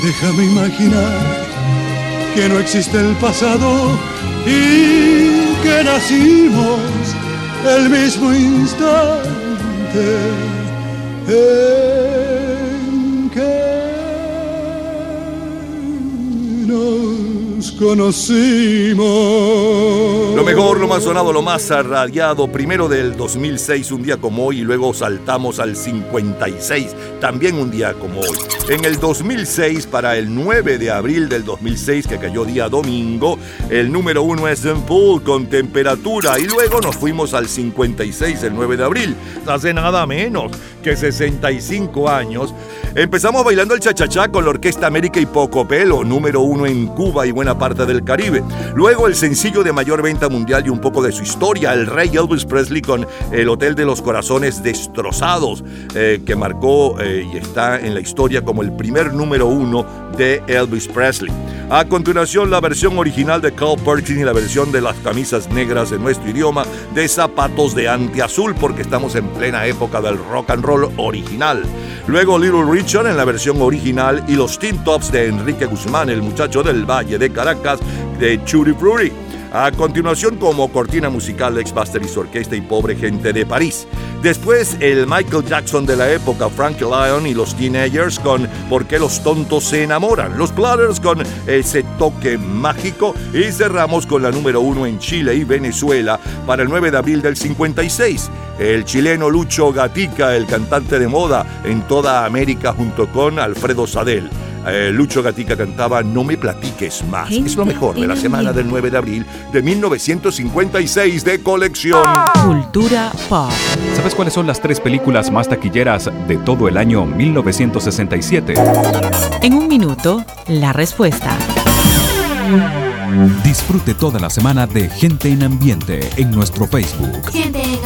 déjame imaginar que no existe el pasado y que nacimos el mismo instante conocimos. Lo mejor, lo más sonado, lo más radiado, primero del 2006, un día como hoy, y luego saltamos al 56, también un día como hoy. En el 2006, para el 9 de abril del 2006, que cayó día domingo, el número uno es Pool con temperatura, y luego nos fuimos al 56, el 9 de abril, hace nada menos que 65 años. Empezamos bailando el chachachá con la Orquesta América y Poco Pelo, número uno en Cuba y buena parte del Caribe. Luego el sencillo de mayor venta mundial y un poco de su historia, el rey Elvis Presley con El Hotel de los Corazones Destrozados, eh, que marcó eh, y está en la historia como el primer número uno de Elvis Presley. A continuación, la versión original de Carl Perkins y la versión de las camisas negras en nuestro idioma de zapatos de antiazul, porque estamos en plena época del rock and roll original. Luego Little Richard en la versión original y los Teen Tops de Enrique Guzmán, el muchacho del Valle de Caracas, de Churi. A continuación, como cortina musical, Ex y su orquesta y Pobre Gente de París. Después el Michael Jackson de la época, Frank Lyon y los Teenagers con ¿Por qué los tontos se enamoran? Los Platters con ese toque mágico y cerramos con la número uno en Chile y Venezuela para el 9 de abril del 56. El chileno Lucho Gatica, el cantante de moda en toda América junto con Alfredo Sadel. Eh, Lucho Gatica cantaba No me platiques más. Es lo mejor de la semana del 9 de abril de 1956 de colección. Cultura pop. ¿Sabes cuáles son las tres películas más taquilleras de todo el año 1967? En un minuto, la respuesta. Disfrute toda la semana de Gente en Ambiente en nuestro Facebook. Gente en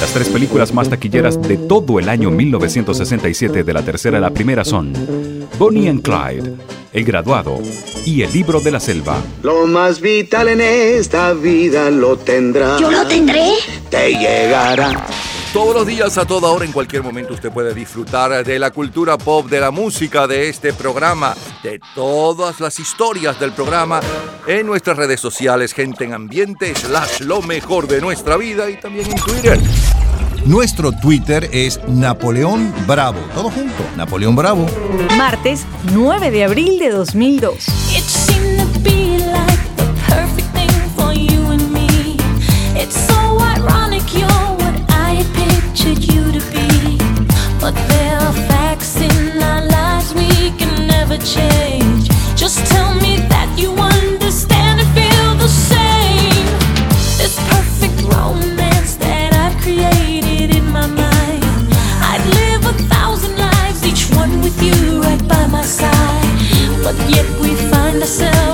Las tres películas más taquilleras de todo el año 1967 de la tercera a la primera son Bonnie and Clyde, El Graduado y El Libro de la Selva. Lo más vital en esta vida lo tendrá. ¿Yo lo tendré? Te llegará. Todos los días, a toda hora, en cualquier momento, usted puede disfrutar de la cultura pop, de la música, de este programa, de todas las historias del programa en nuestras redes sociales, gente en ambiente, slash lo mejor de nuestra vida y también en Twitter. Nuestro Twitter es Napoleón Bravo. Todo junto, Napoleón Bravo. Martes 9 de abril de 2002. Pictured you to be. But there are facts in our lives we can never change. Just tell me that you understand and feel the same. This perfect romance that I've created in my mind. I'd live a thousand lives, each one with you right by my side. But yet we find ourselves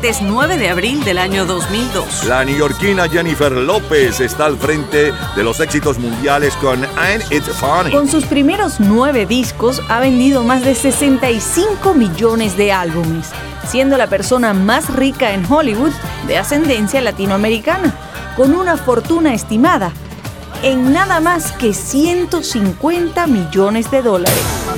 martes 9 de abril del año 2002. La neoyorquina Jennifer López está al frente de los éxitos mundiales con Ain't It Funny. Con sus primeros nueve discos ha vendido más de 65 millones de álbumes, siendo la persona más rica en Hollywood de ascendencia latinoamericana, con una fortuna estimada en nada más que 150 millones de dólares.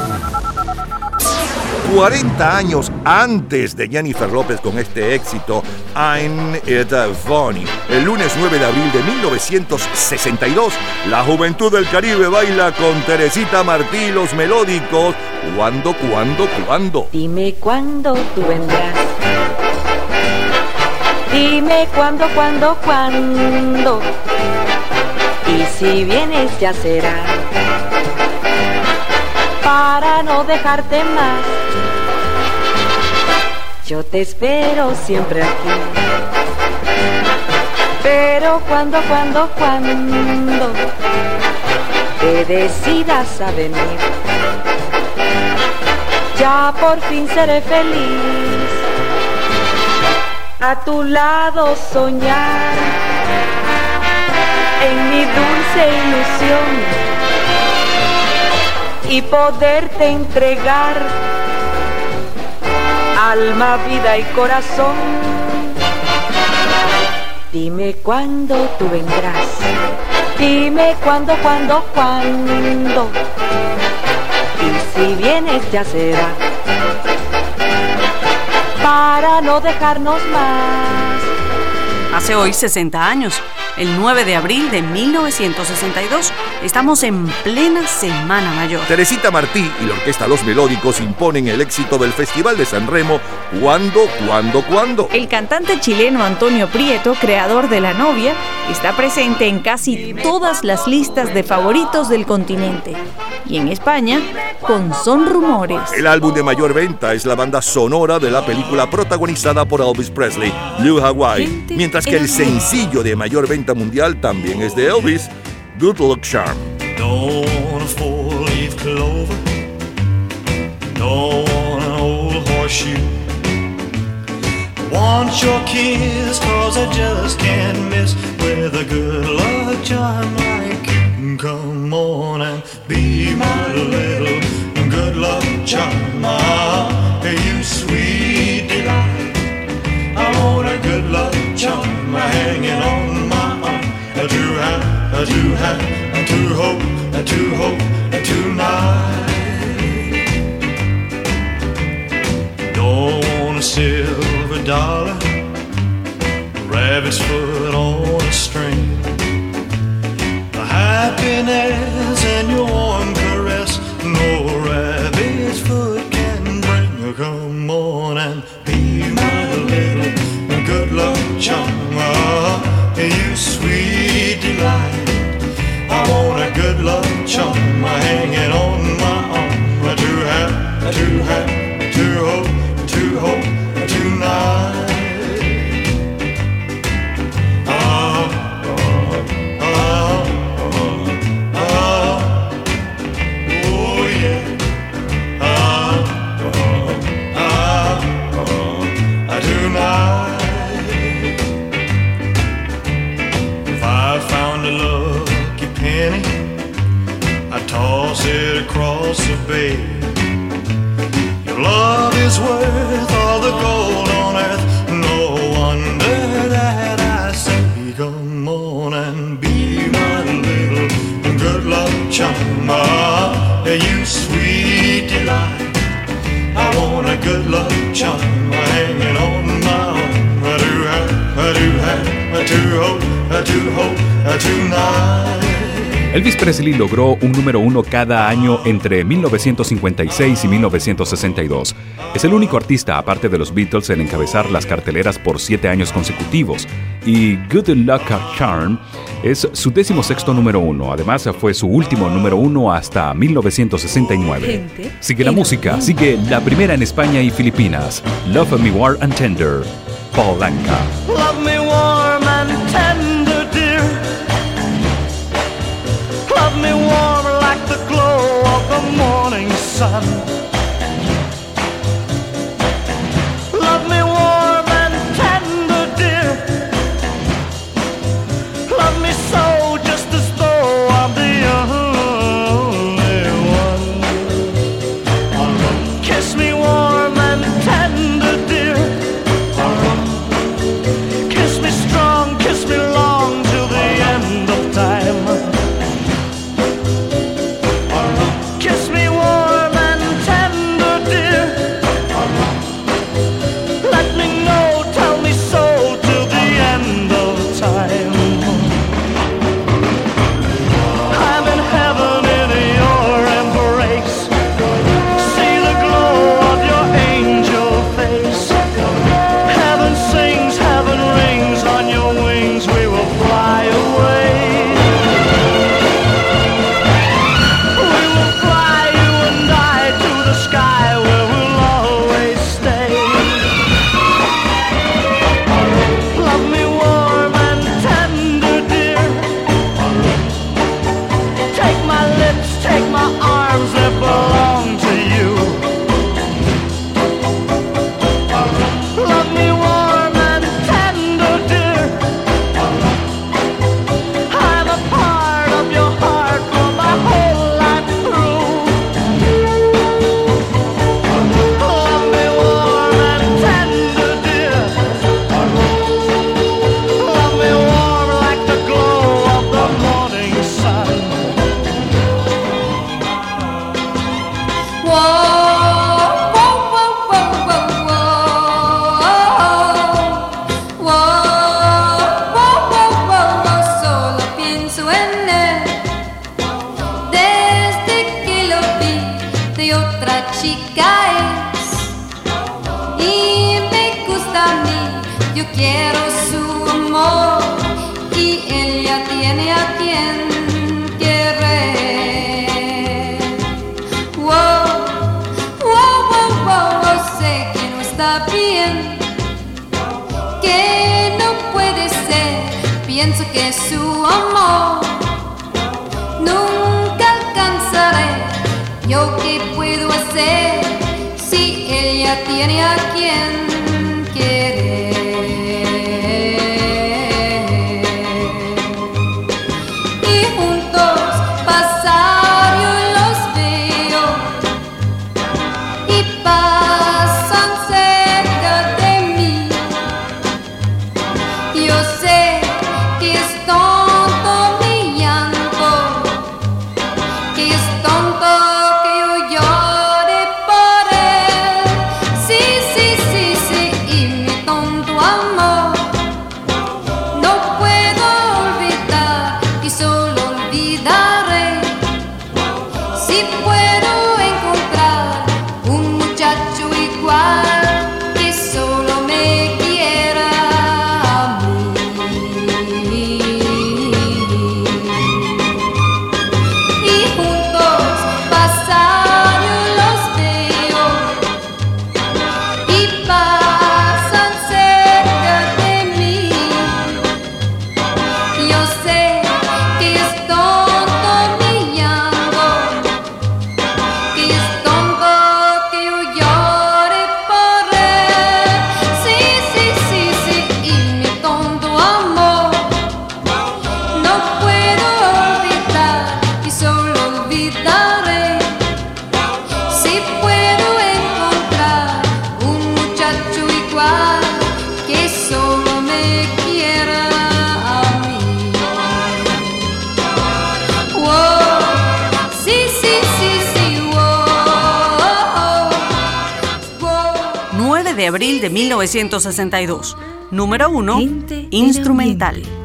40 años antes de Jennifer López con este éxito, I'm It Funny. El lunes 9 de abril de 1962, la juventud del Caribe baila con Teresita Martí los melódicos. ¿Cuándo, cuándo, cuándo? Dime cuándo tú vendrás. Dime cuándo, cuándo, cuándo. Y si vienes ya será para no dejarte más. Yo te espero siempre aquí. Pero cuando, cuando, cuando te decidas a venir, ya por fin seré feliz. A tu lado soñar en mi dulce ilusión y poderte entregar alma, vida y corazón. Dime cuándo tú vendrás, dime cuándo, cuándo, cuándo. Y si vienes ya será para no dejarnos más. Hace hoy 60 años, el 9 de abril de 1962, estamos en plena Semana Mayor. Teresita Martí y la Orquesta Los Melódicos imponen el éxito del Festival de San Remo. ¿Cuándo, cuándo, cuándo? El cantante chileno Antonio Prieto, creador de La Novia, está presente en casi todas las listas de favoritos del continente. Y en España, con Son Rumores. El álbum de mayor venta es la banda sonora de la película protagonizada por Elvis Presley, Blue Hawaii, mientras que el sencillo de mayor venta mundial también es de Elvis, Good Luck Charm. Want your kiss, cause I just can't miss with a good luck charm like. Come on and be my little good luck charm. Ah, you sweet delight. I want a good luck charm hanging on to have, to hope, and to hope tonight. Don't want a silver dollar, rabbit's foot on a string. The happiness and your warm caress, no rabbit's foot can bring. Come on and be my little good luck charm. Good luck charm hanging on my arm. To have, to have, to the bay. Your love is worth all the gold on earth. No wonder that I say, come on and be my little good luck charm. Ah, you sweet delight. I want a good luck charm hanging on my arm. I do have, I do have, I do hope, I do hope tonight. Elvis Presley logró un número uno cada año entre 1956 y 1962. Es el único artista, aparte de los Beatles, en encabezar las carteleras por siete años consecutivos. Y Good Luck Charm es su décimo sexto número uno. Además, fue su último número uno hasta 1969. Sigue la música, sigue la primera en España y Filipinas. Love Me War and Tender, Paul Anka. Sun. 1962. Número 1. Instrumental.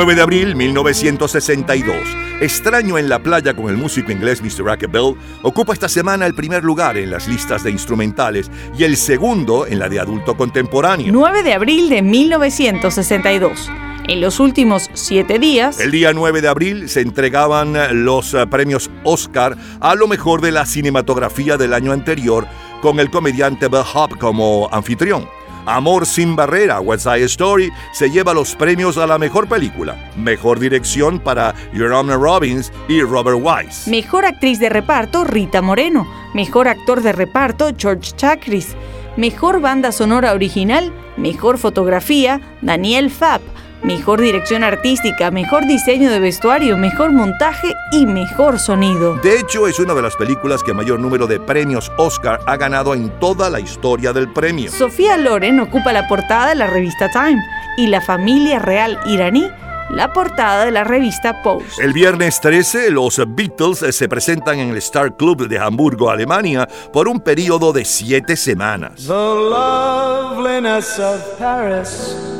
...9 de abril 1962. Extraño en la playa con el músico inglés Mr. Rackebell ocupa esta semana el primer lugar en las listas de instrumentales y el segundo en la de adulto contemporáneo. 9 de abril de 1962. En los últimos siete días, El día 9 de abril se entregaban los eh, premios Oscar a lo mejor de la cinematografía del año anterior con el comediante Bell Hop como anfitrión. Amor sin barrera, West Side Story, se lleva los premios a la mejor película, mejor dirección para Jerome Robbins y Robert Wise. mejor actriz de reparto Rita Moreno, mejor actor de reparto George Chakris, mejor banda sonora original, mejor fotografía Daniel Fapp, mejor dirección artística, mejor diseño de vestuario, mejor montaje y mejor sonido. De hecho, es una de las películas que mayor número de premios Oscar ha ganado en toda la historia del premio. Sofía Loren ocupa la portada de la revista Time y la familia real iraní la portada de la revista Pose. El viernes 13, los Beatles se presentan en el Star Club de Hamburgo, Alemania, por un periodo de siete semanas. The loveliness of Paris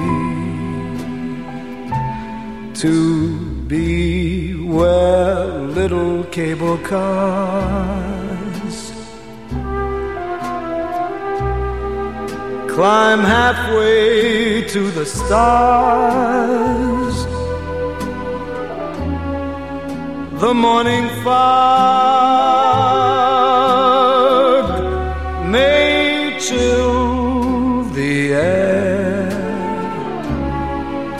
to be where little cable cars climb halfway to the stars. The morning fog may chill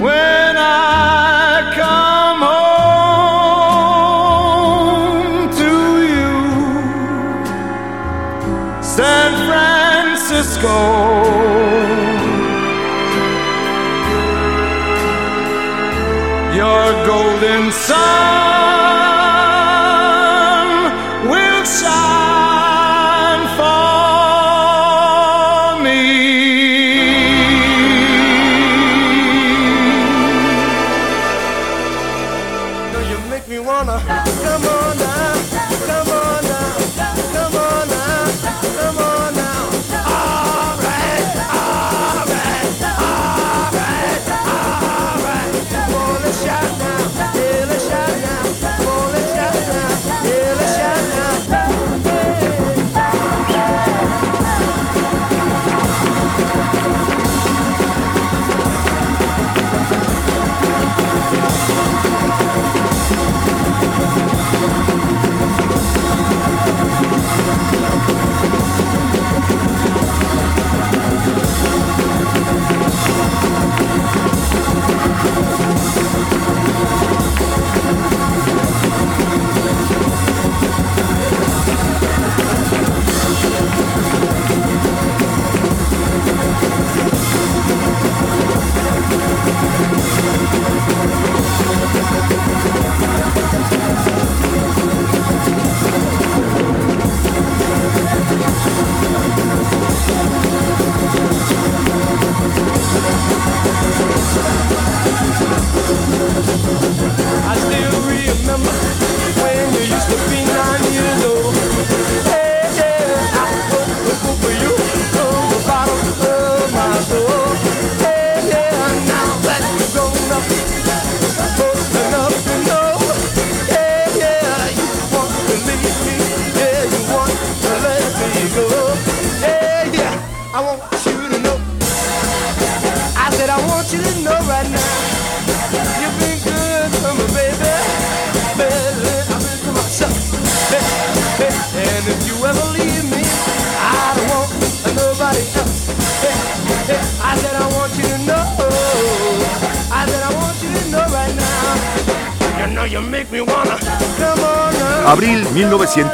When I come home to you, San Francisco. Your golden sun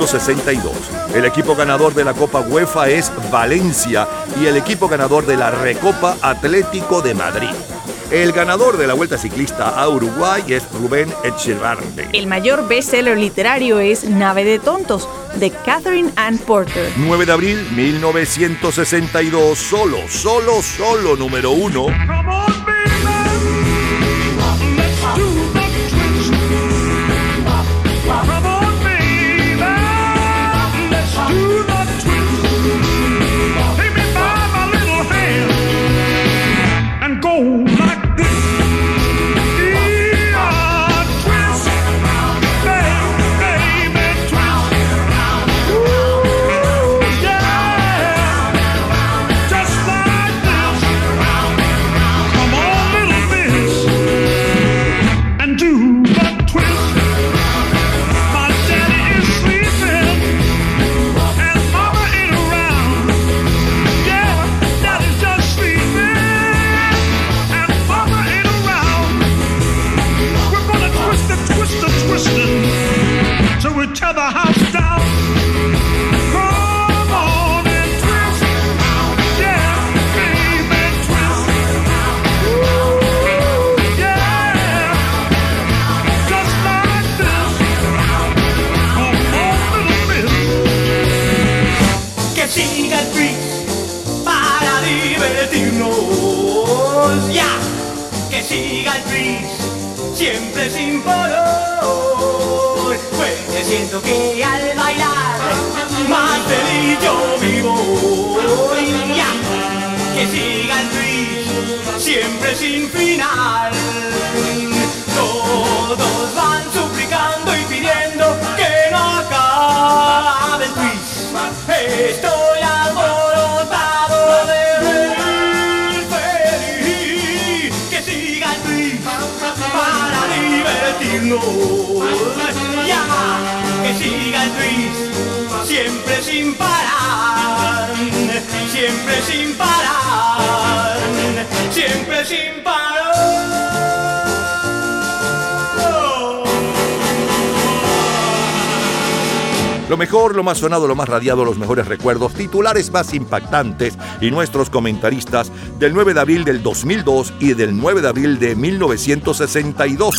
1962. El equipo ganador de la Copa UEFA es Valencia y el equipo ganador de la Recopa Atlético de Madrid. El ganador de la Vuelta Ciclista a Uruguay es Rubén Echevarne. El mayor bestseller literario es Nave de Tontos, de Catherine Ann Porter. 9 de abril 1962, solo, solo, solo número uno. Más sonado, lo más radiado, los mejores recuerdos, titulares más impactantes y nuestros comentaristas del 9 de abril del 2002 y del 9 de abril de 1962.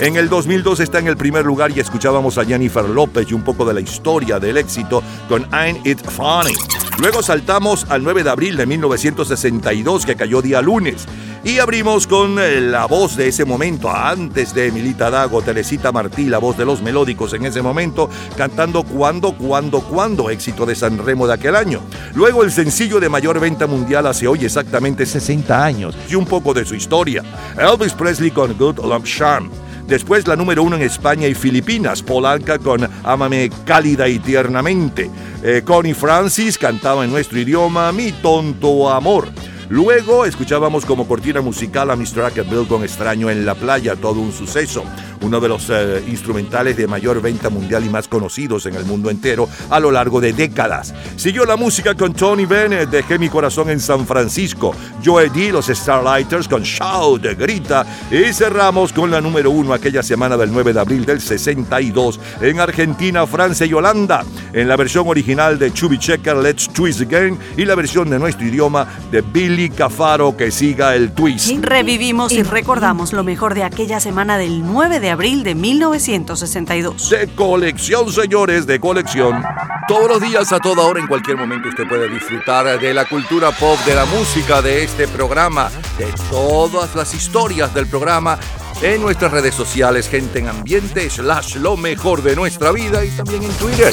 En el 2002 está en el primer lugar y escuchábamos a Jennifer López y un poco de la historia del éxito con Ain't It Funny. Luego saltamos al 9 de abril de 1962 que cayó día lunes. Y abrimos con eh, la voz de ese momento, antes de Emilita Dago, Teresita Martí, la voz de los melódicos en ese momento, cantando Cuando, Cuando, Cuando, éxito de San Remo de aquel año. Luego el sencillo de mayor venta mundial hace hoy exactamente 60 años y un poco de su historia. Elvis Presley con Good Lump Charm. Después la número uno en España y Filipinas, Polanca con Ámame cálida y tiernamente. Eh, Connie Francis cantaba en nuestro idioma Mi tonto amor. Luego escuchábamos como cortina musical a Mr. Bill con Extraño en la playa, todo un suceso, uno de los eh, instrumentales de mayor venta mundial y más conocidos en el mundo entero a lo largo de décadas. Siguió la música con Tony Bennett, Dejé mi corazón en San Francisco, Joe D, los Starlighters con Shout, Grita, y cerramos con la número uno aquella semana del 9 de abril del 62 en Argentina, Francia y Holanda, en la versión original de Chubby Checker, Let's Twist Again, y la versión de nuestro idioma de Billy Cafaro, que siga el twist. Revivimos y recordamos lo mejor de aquella semana del 9 de abril de 1962. De colección, señores, de colección. Todos los días, a toda hora, en cualquier momento, usted puede disfrutar de la cultura pop, de la música, de este programa, de todas las historias del programa en nuestras redes sociales, gente en ambiente, slash lo mejor de nuestra vida y también en Twitter.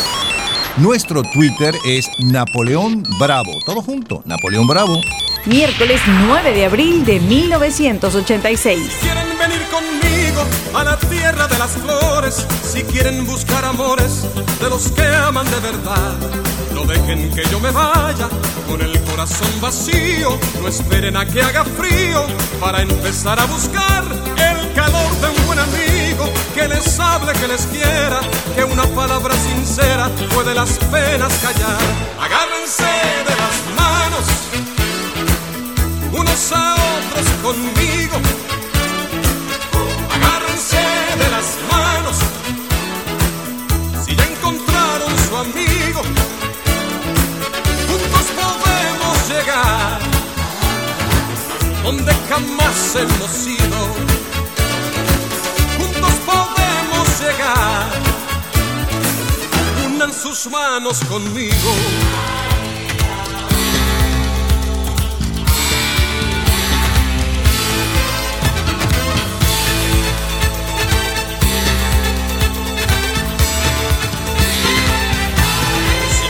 Nuestro Twitter es Napoleón Bravo. Todo junto, Napoleón Bravo. Miércoles 9 de abril de 1986. quieren venir conmigo a la tierra de las flores, si quieren buscar amores de los que aman de verdad, no dejen que yo me vaya con el corazón vacío, no esperen a que haga frío para empezar a buscar el calor de un buen amigo que les hable, que les quiera, que una palabra sincera puede las penas callar. Agárrense de las manos unos a otros conmigo. Agárrense de las manos si ya encontraron su amigo. Juntos podemos llegar donde jamás hemos ido. Unan sus manos conmigo.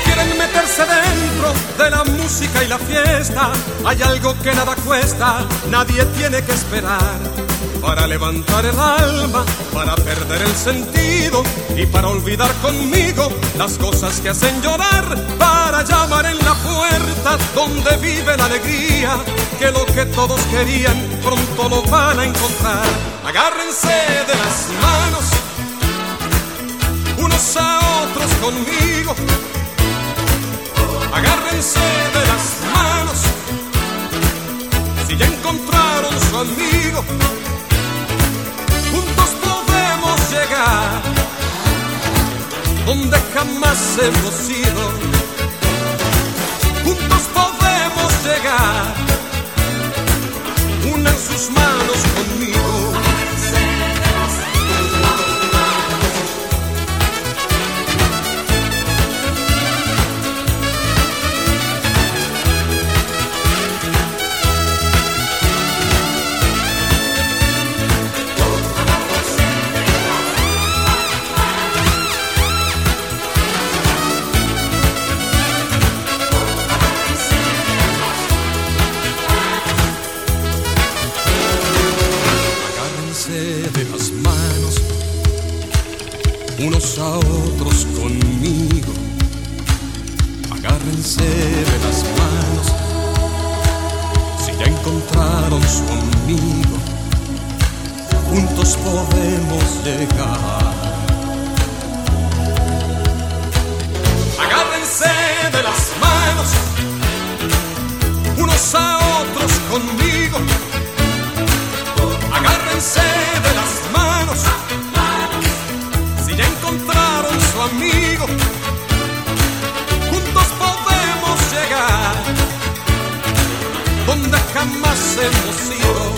quieren meterse dentro de la música y la fiesta. Hay algo que nada cuesta, nadie tiene que esperar para levantar el alma, para perder el sentido y para olvidar conmigo las cosas que hacen llorar, para llamar en la puerta donde vive la alegría, que lo que todos querían pronto lo van a encontrar. Agárrense de las manos, unos a otros conmigo. Agárrense de las manos, si ya encontraron su amigo llegar donde jamás hemos ido. Juntos podemos llegar. Unan sus manos conmigo. Juntos podemos llegar. Agárrense de las manos, unos a otros conmigo. Agárrense de las manos. Si ya encontraron su amigo, donde jamás hemos ido.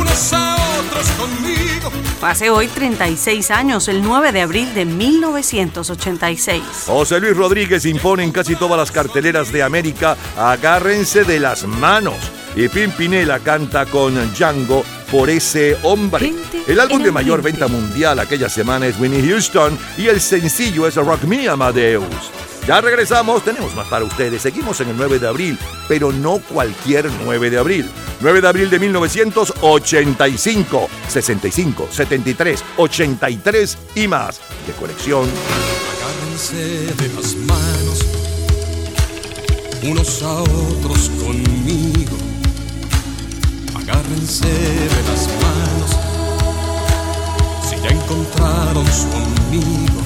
Unos a otros conmigo. Hace hoy 36 años, el 9 de abril de 1986. José Luis Rodríguez impone en casi todas las carteleras de América Agárrense de las manos. Y Pimpinela canta con Django por ese hombre. El álbum de mayor venta mundial aquella semana es Winnie Houston y el sencillo es Rock Me Amadeus. Ya regresamos, tenemos más para ustedes. Seguimos en el 9 de abril, pero no cualquier 9 de abril. 9 de abril de 1985, 65, 73, 83 y más de colección. Agárrense de las manos, unos a otros conmigo. Agárrense de las manos, si ya encontraron su amigo,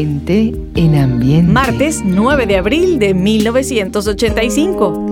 Gente en ambiente. Martes 9 de abril de 1985.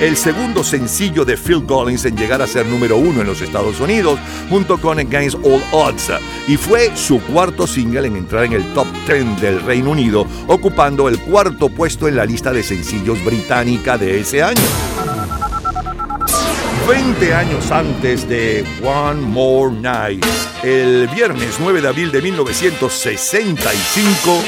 El segundo sencillo de Phil Collins en llegar a ser número uno en los Estados Unidos, junto con Against All Odds, y fue su cuarto single en entrar en el top 10 del Reino Unido, ocupando el cuarto puesto en la lista de sencillos británica de ese año. 20 años antes de One More Night, el viernes 9 de abril de 1965,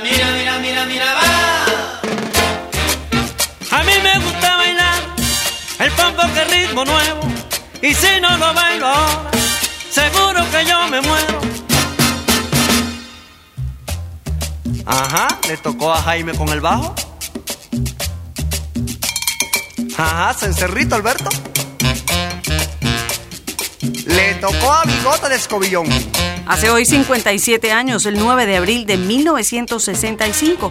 mira, mira, mira, mira, va. A mí me gusta bailar el pompo que ritmo nuevo. Y si no lo bailo ahora, seguro que yo me muero. Ajá, le tocó a Jaime con el bajo. Ajá, cencerrito Alberto. Le tocó a Bigota de Escobillón. Hace hoy 57 años, el 9 de abril de 1965.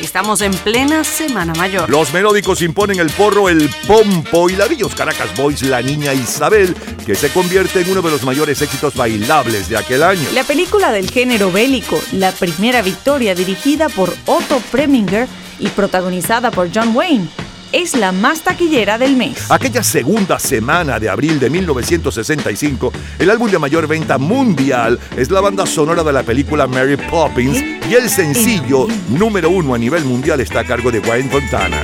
Estamos en plena Semana Mayor. Los melódicos imponen el porro, el pompo y Lavillos Caracas Boys, la niña Isabel, que se convierte en uno de los mayores éxitos bailables de aquel año. La película del género bélico, La Primera Victoria, dirigida por Otto Preminger y protagonizada por John Wayne, es la más taquillera del mes. Aquella segunda semana de abril de 1965, el álbum de mayor venta mundial es la banda sonora de la película Mary Poppins y el sencillo número uno a nivel mundial está a cargo de Wayne Fontana.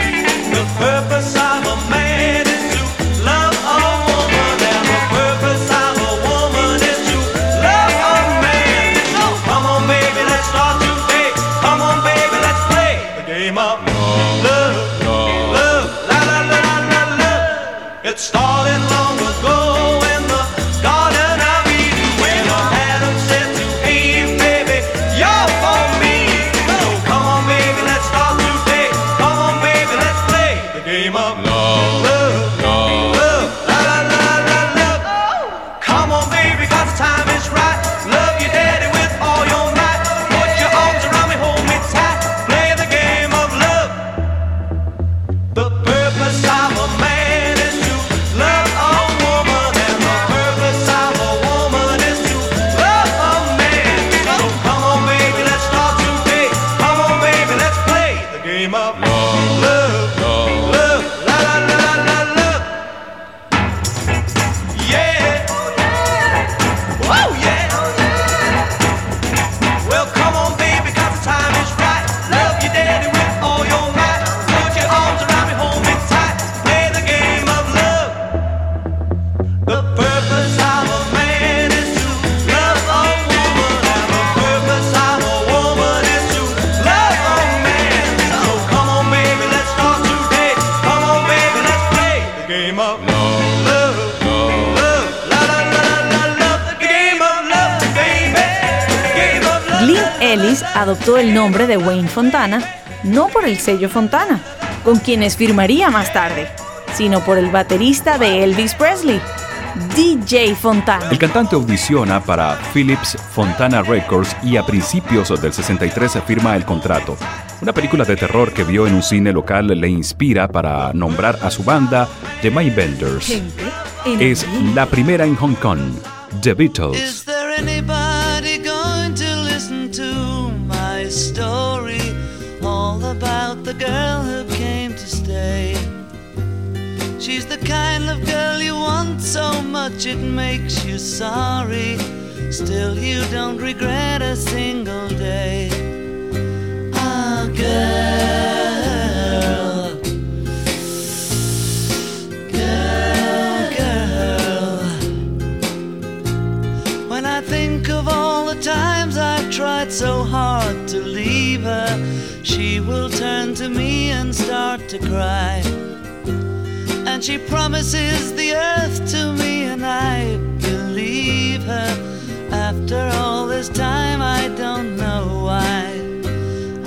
Adoptó el nombre de Wayne Fontana no por el sello Fontana, con quienes firmaría más tarde, sino por el baterista de Elvis Presley, DJ Fontana. El cantante audiciona para Philips Fontana Records y a principios del 63 se firma el contrato. Una película de terror que vio en un cine local le inspira para nombrar a su banda The Mindbenders. Es la primera en Hong Kong, The Beatles. So much it makes you sorry. Still, you don't regret a single day. Ah, girl. Girl, girl. When I think of all the times I've tried so hard to leave her, she will turn to me and start to cry. And she promises the earth to me, and I believe her. After all this time, I don't know why.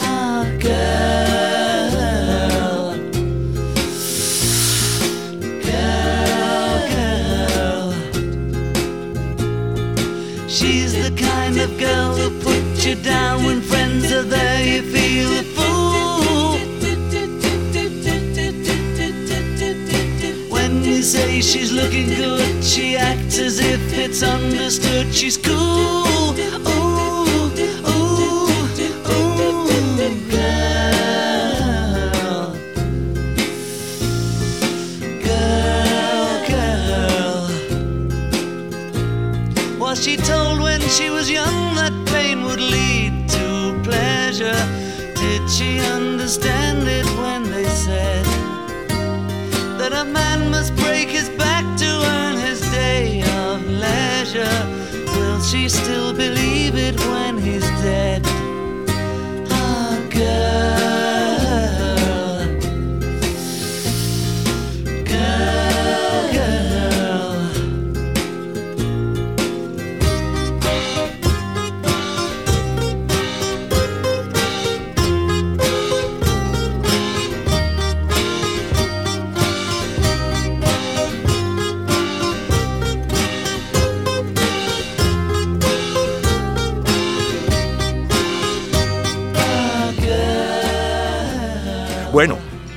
Ah, oh, girl. Girl, girl. She's the kind of girl who puts you down when friends are there, you feel it. say she's looking good. She acts as if it's understood. She's cool. Ooh, ooh, ooh, girl. Girl, girl. Was she told when she was young that pain would lead to pleasure? Did she understand it when they said? that a man must she still believes.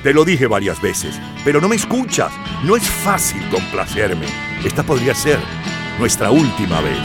Te lo dije varias veces, pero no me escuchas. No es fácil complacerme. Esta podría ser nuestra última vez.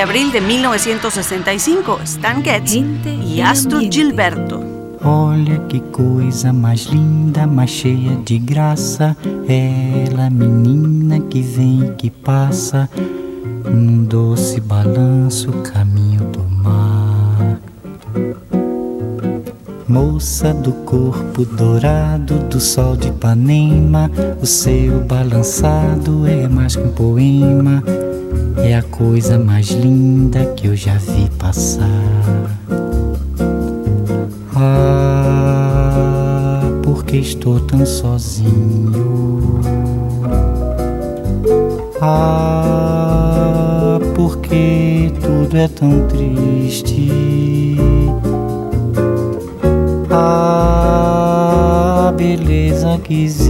de abril de 1965, Stan Getz e Astro Gilberto. Olha que coisa mais linda, mais cheia de graça, ela menina que vem e que passa num doce balanço caminho do mar. Moça do corpo dourado do sol de Ipanema, o seu balançado é mais que um poema é a coisa mais linda que eu já vi passar. Ah, porque estou tão sozinho. Ah, porque tudo é tão triste. A beleza que existe,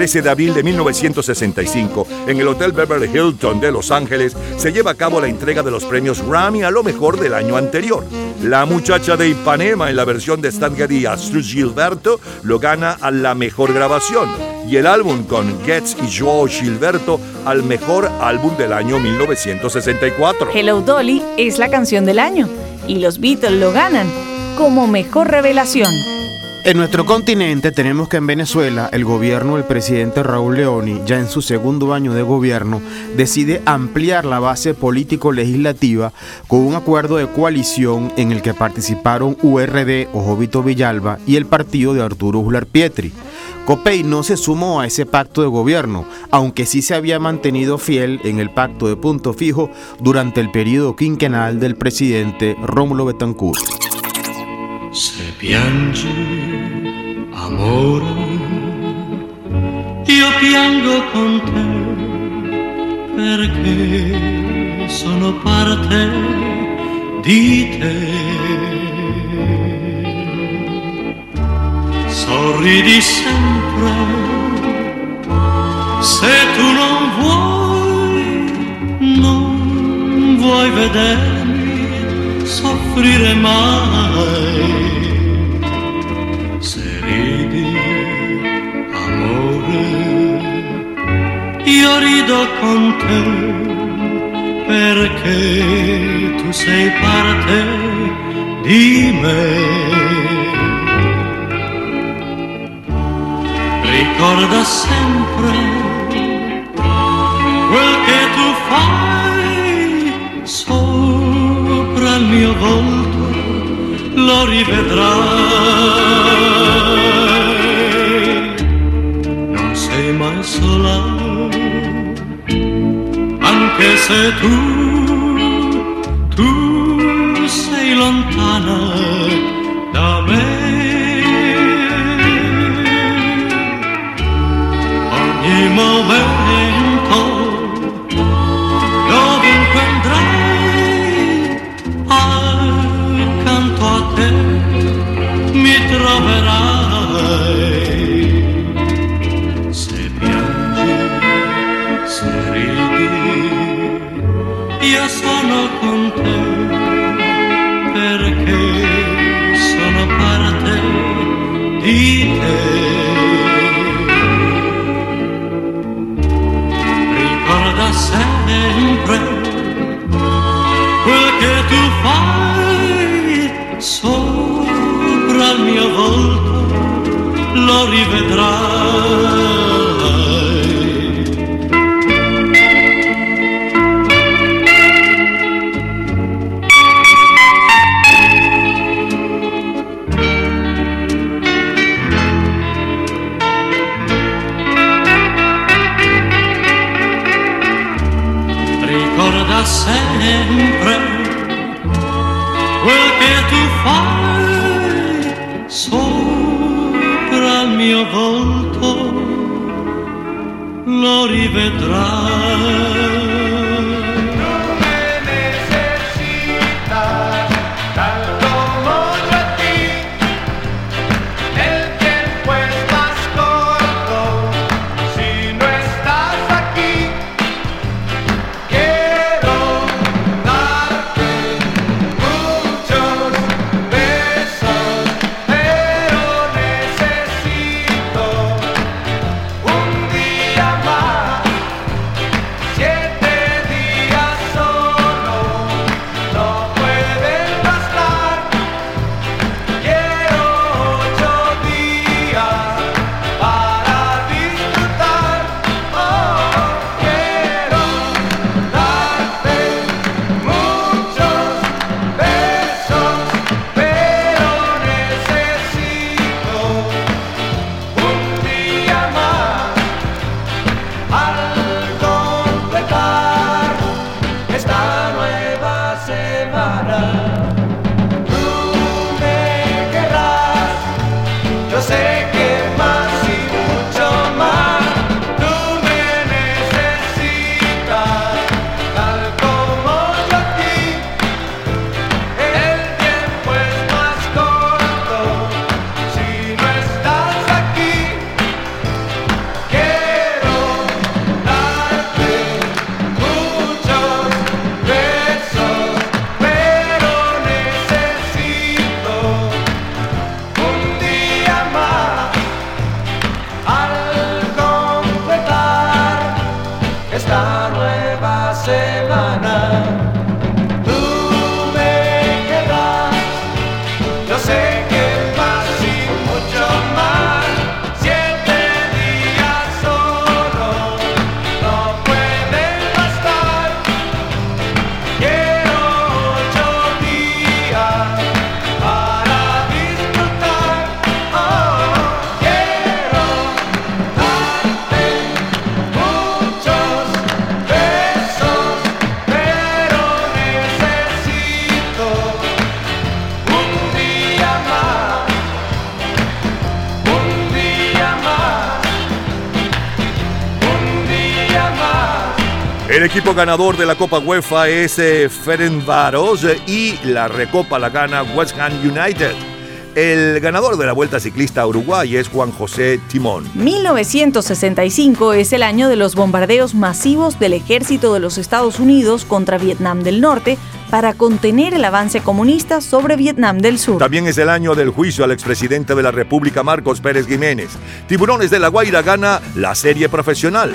13 de abril de 1965, en el Hotel Beverly Hilton de Los Ángeles, se lleva a cabo la entrega de los premios Grammy a lo mejor del año anterior. La muchacha de Ipanema en la versión de Stan Getty Gilberto lo gana a la mejor grabación y el álbum con Getz y Joao Gilberto al mejor álbum del año 1964. Hello Dolly es la canción del año y los Beatles lo ganan como mejor revelación. En nuestro continente tenemos que en Venezuela el gobierno del presidente Raúl Leoni, ya en su segundo año de gobierno, decide ampliar la base político-legislativa con un acuerdo de coalición en el que participaron URD o Jovito Villalba y el partido de Arturo Ular Pietri. Copey no se sumó a ese pacto de gobierno, aunque sí se había mantenido fiel en el pacto de punto fijo durante el periodo quinquenal del presidente Rómulo Betancourt. Amore, io piango con te perché sono parte di te. Sorridi sempre, se tu non vuoi, non vuoi vedermi soffrire mai. Ridi, amore, io rido con te perché tu sei parte di me. Ricorda sempre quel che tu fai sopra il mio volto, lo rivedrai. Sola, anche se tu, equipo ganador de la Copa UEFA es eh, Ferencváros eh, y la Recopa la gana West Ham United. El ganador de la Vuelta Ciclista a Uruguay es Juan José Timón. 1965 es el año de los bombardeos masivos del ejército de los Estados Unidos contra Vietnam del Norte para contener el avance comunista sobre Vietnam del Sur. También es el año del juicio al expresidente de la República Marcos Pérez Jiménez. Tiburones de la Guaira gana la serie profesional.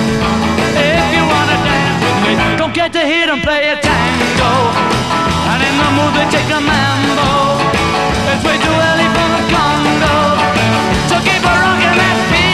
To hear them play a tango. And in the mood they take a mambo. It's way too early for the Congo. So keep a rocking that piano.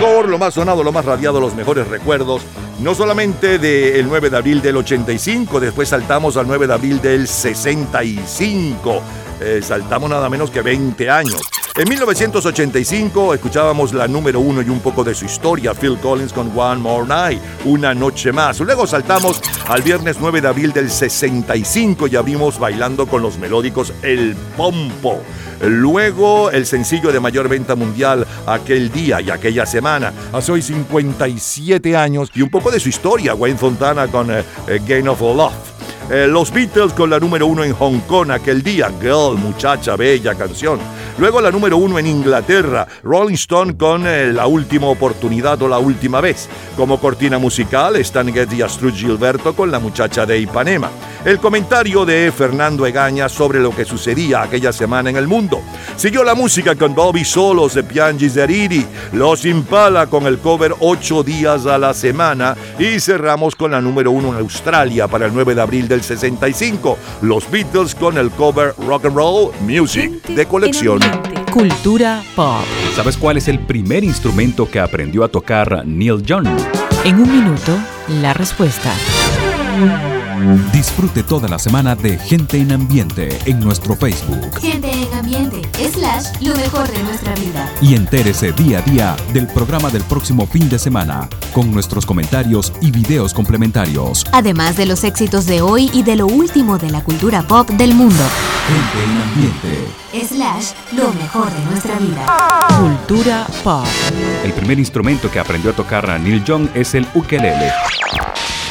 Lo más sonado, lo más radiado, los mejores recuerdos, no solamente del 9 de abril del 85, después saltamos al 9 de abril del 65. Eh, saltamos nada menos que 20 años. En 1985 escuchábamos la número uno y un poco de su historia, Phil Collins con One More Night, Una Noche Más. Luego saltamos al viernes 9 de abril del 65 y abrimos bailando con los melódicos El Pompo. Luego el sencillo de mayor venta mundial aquel día y aquella semana, hace hoy 57 años y un poco de su historia, Wayne Fontana con eh, eh, Game of Love. Eh, los Beatles con la número uno en Hong Kong aquel día, Girl, muchacha, bella canción. Luego la número uno en Inglaterra, Rolling Stone con eh, La última oportunidad o La última vez. Como cortina musical, Stan Getty y Astrud Gilberto con La muchacha de Ipanema. El comentario de Fernando Egaña sobre lo que sucedía aquella semana en el mundo. Siguió la música con Bobby Solos de Piangi Zeriri, Los Impala con el cover 8 días a la semana y cerramos con la número uno en Australia para el 9 de abril del 65, Los Beatles con el cover Rock and Roll Music de colección. Cultura pop. ¿Sabes cuál es el primer instrumento que aprendió a tocar Neil Young? En un minuto, la respuesta. Disfrute toda la semana de Gente en Ambiente en nuestro Facebook Gente en ambiente, slash, lo mejor de nuestra vida. y entérese día a día del programa del próximo fin de semana con nuestros comentarios y videos complementarios. Además de los éxitos de hoy y de lo último de la cultura pop del mundo. Gente en Ambiente. Slash, lo mejor de nuestra vida. Cultura pop. El primer instrumento que aprendió a tocar Neil Young es el ukelele.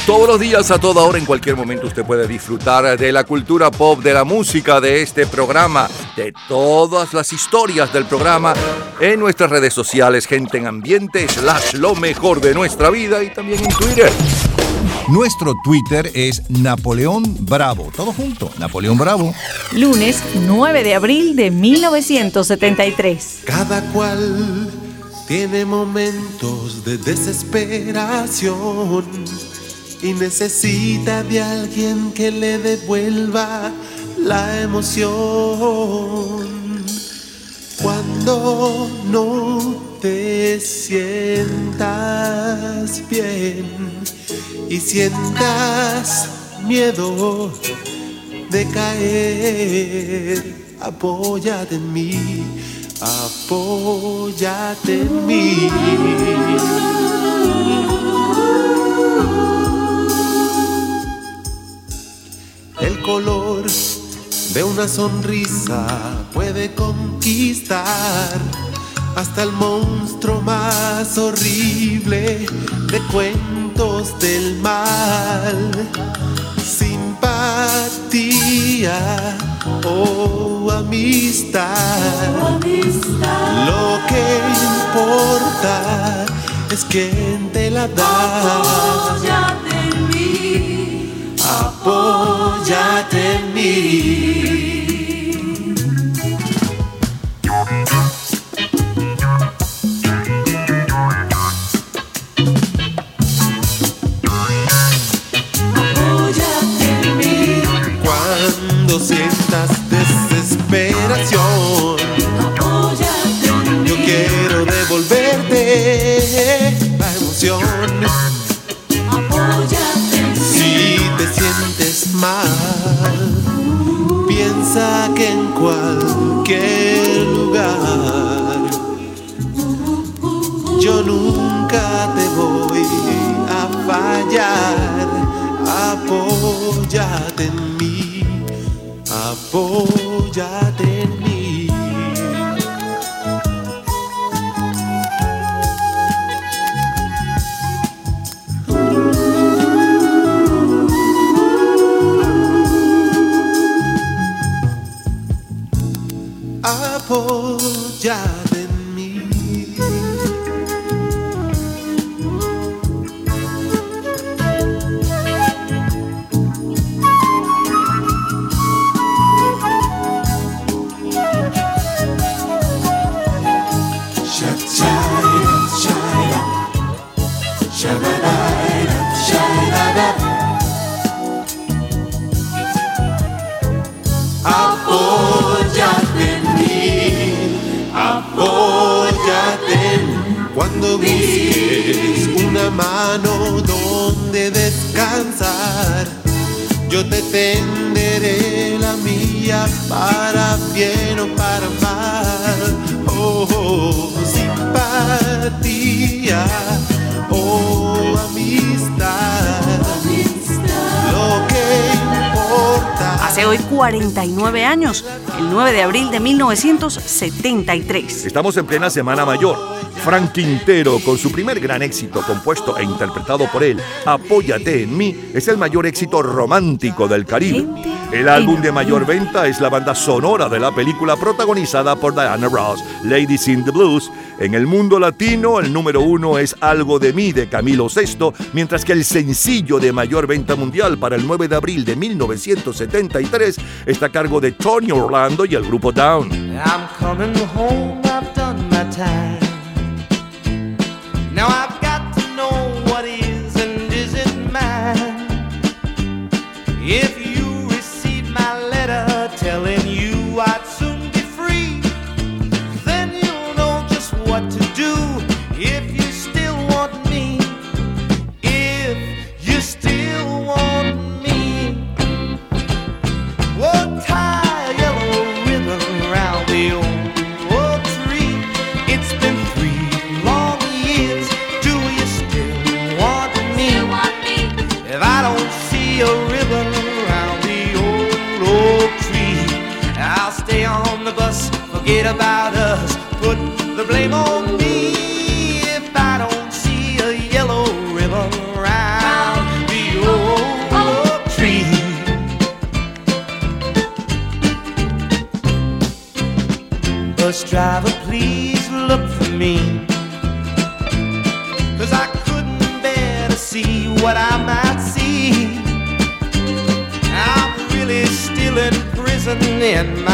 Todos los días, a toda hora, en cualquier momento, usted puede disfrutar de la cultura pop, de la música, de este programa, de todas las historias del programa en nuestras redes sociales, gente en ambiente, slash lo mejor de nuestra vida y también en Twitter. Nuestro Twitter es Napoleón Bravo. Todo junto, Napoleón Bravo. Lunes 9 de abril de 1973. Cada cual tiene momentos de desesperación y necesita de alguien que le devuelva la emoción. Cuando no te sientas bien y sientas miedo de caer, apóyate en mí, apóyate en mí. El color de una sonrisa puede conquistar hasta el monstruo más horrible de cuentos del mal. Simpatía o amistad. Lo que importa es quien te la da. Apóyate en mí. Apóyate en mí. Apóyate en mí. Cuando sientas desesperación, Apóyate en mí. yo quiero devolverte Piensa que en cualquier lugar yo nunca te voy a fallar. Apóyate en mí, apóyate en mí. Apóyate en mí. Apóyate Cuando busques una mano donde descansar, yo te tenderé la mía para bien o para mal. Oh, oh, simpatía, oh amistad, lo que importa. Hace hoy 49 años, el 9 de abril de 1973. Estamos en plena Semana Mayor. Frank Quintero, con su primer gran éxito compuesto e interpretado por él, Apóyate en mí, es el mayor éxito romántico del Caribe. El álbum de mayor venta es la banda sonora de la película protagonizada por Diana Ross, Ladies in the Blues. En el mundo latino, el número uno es Algo de mí de Camilo VI, mientras que el sencillo de mayor venta mundial para el 9 de abril de 1973 está a cargo de Tony Orlando y el grupo Down. I'm coming home, I've done my time. Now I've my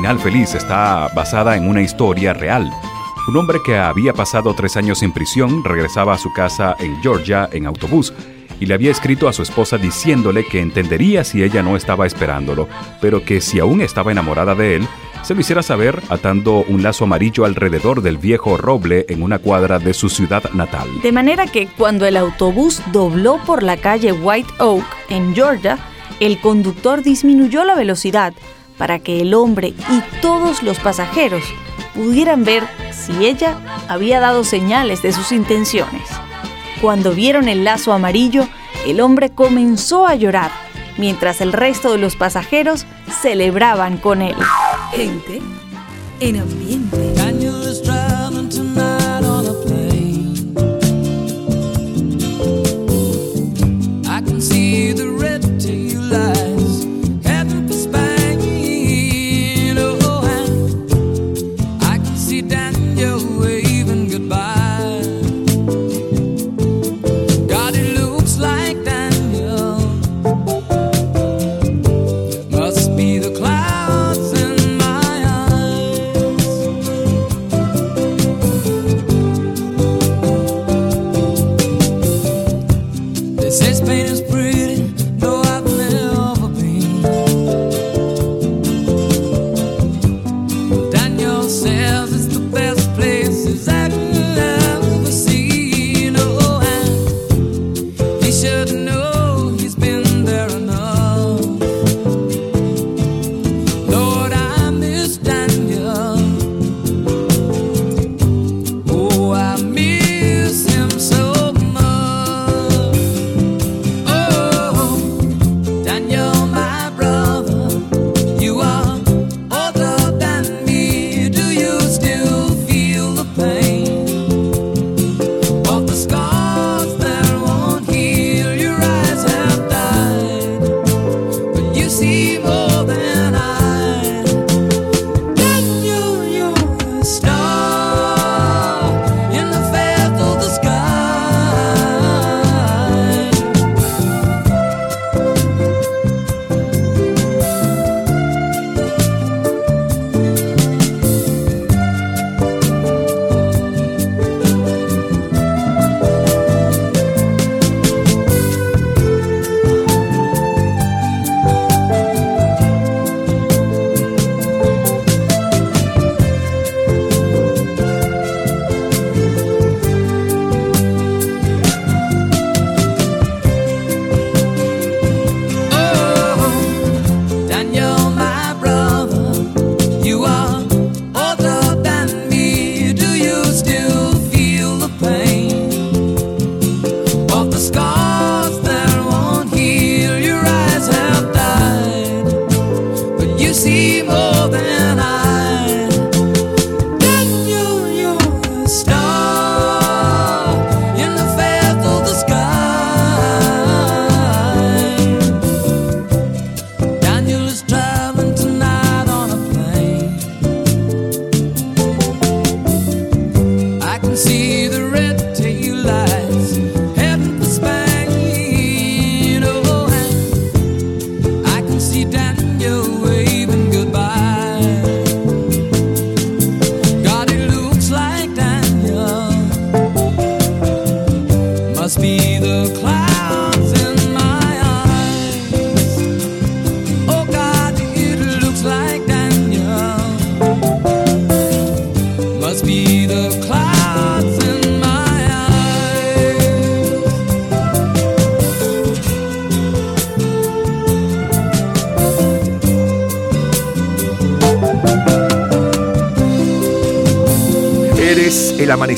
final feliz, está basada en una historia real. Un hombre que había pasado tres años en prisión regresaba a su casa en Georgia en autobús y le había escrito a su esposa diciéndole que entendería si ella no estaba esperándolo, pero que si aún estaba enamorada de él, se lo hiciera saber atando un lazo amarillo alrededor del viejo roble en una cuadra de su ciudad natal. De manera que cuando el autobús dobló por la calle White Oak en Georgia, el conductor disminuyó la velocidad para que el hombre y todos los pasajeros pudieran ver si ella había dado señales de sus intenciones. Cuando vieron el lazo amarillo, el hombre comenzó a llorar, mientras el resto de los pasajeros celebraban con él. Gente en ambiente.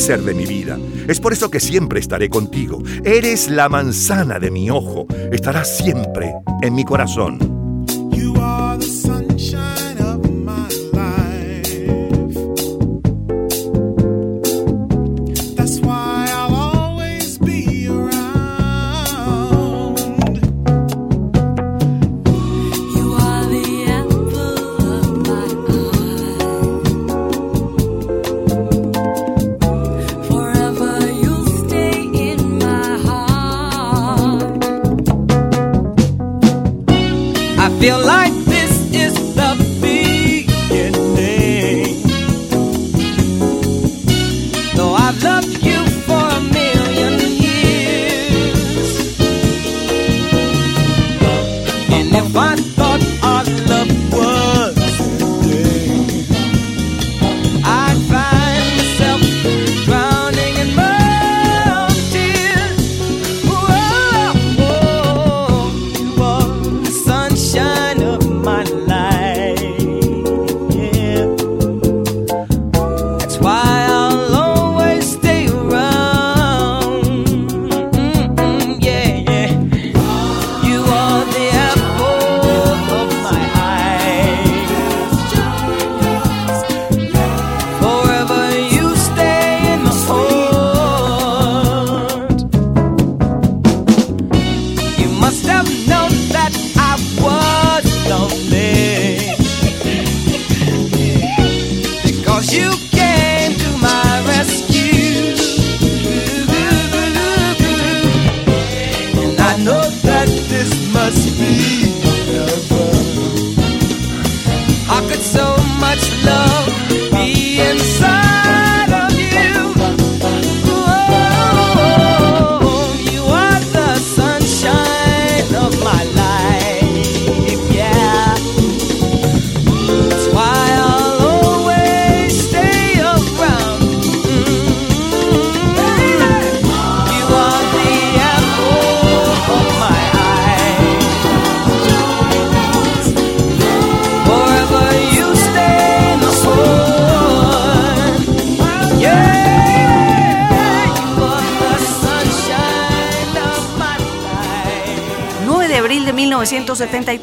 ser de mi vida. Es por eso que siempre estaré contigo. Eres la manzana de mi ojo. Estarás siempre en mi corazón. 70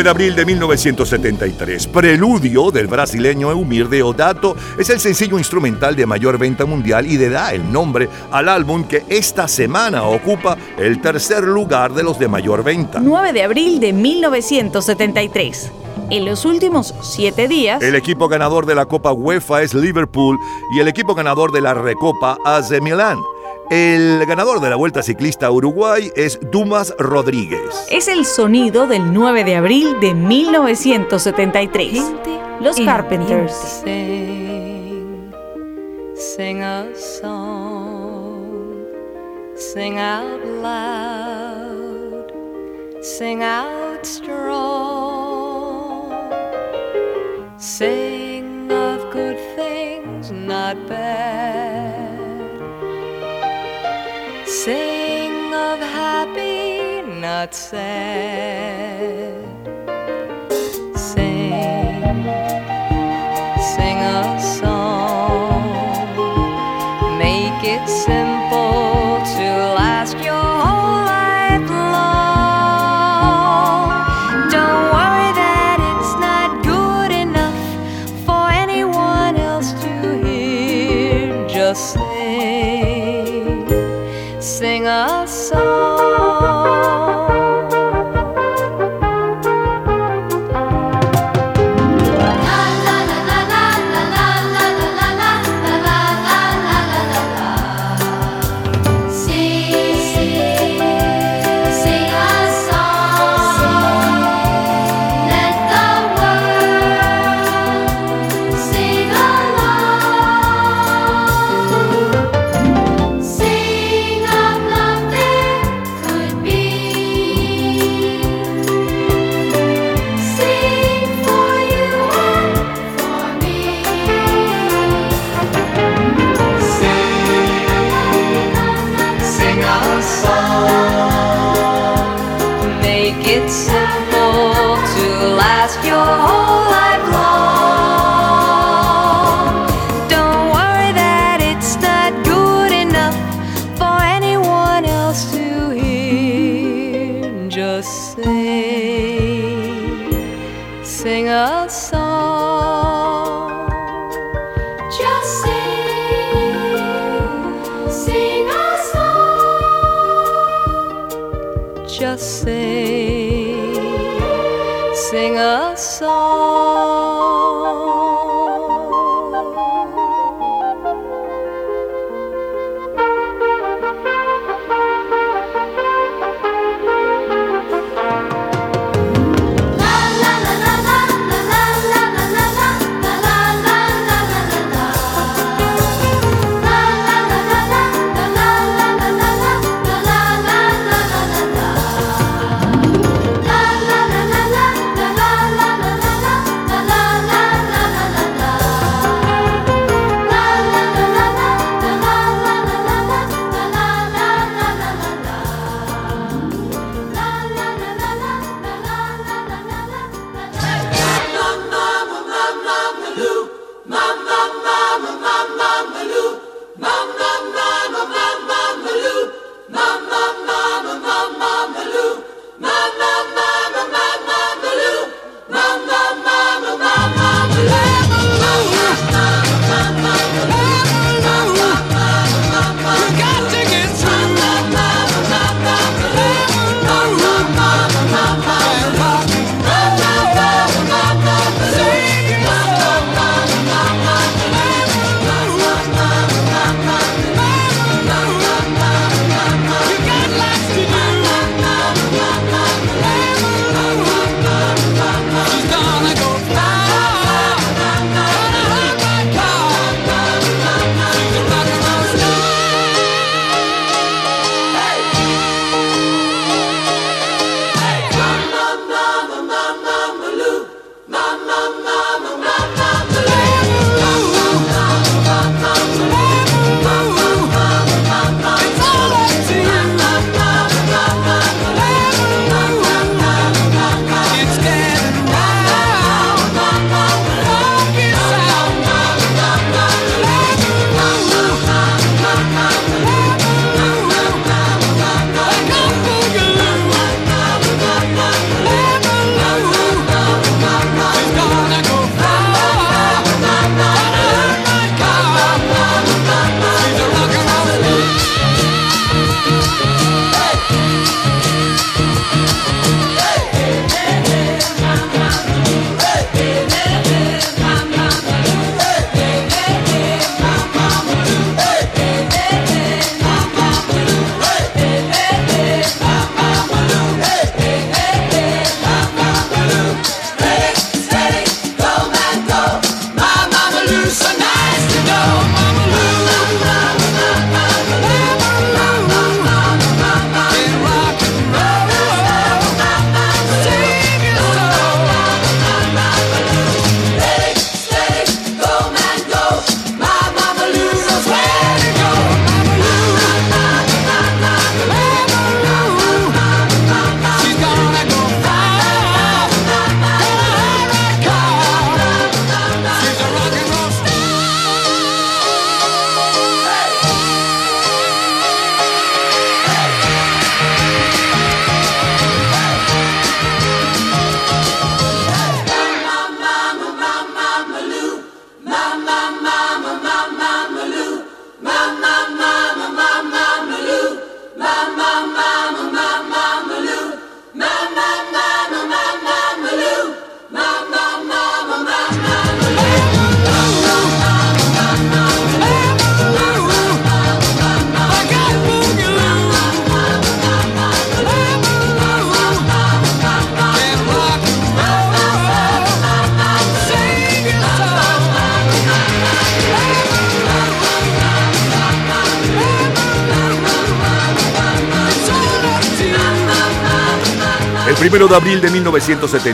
de abril de 1973. Preludio del brasileño Eumir Deodato es el sencillo instrumental de mayor venta mundial y le da el nombre al álbum que esta semana ocupa el tercer lugar de los de mayor venta. 9 de abril de 1973. En los últimos siete días, El equipo ganador de la Copa UEFA es Liverpool y el equipo ganador de la Recopa AC Milán. El ganador de la Vuelta Ciclista a Uruguay es Dumas Rodríguez. es el sonido del 9 de abril de 1973. Los en Carpenters. Sing, sing a song, sing out loud, sing out not sad.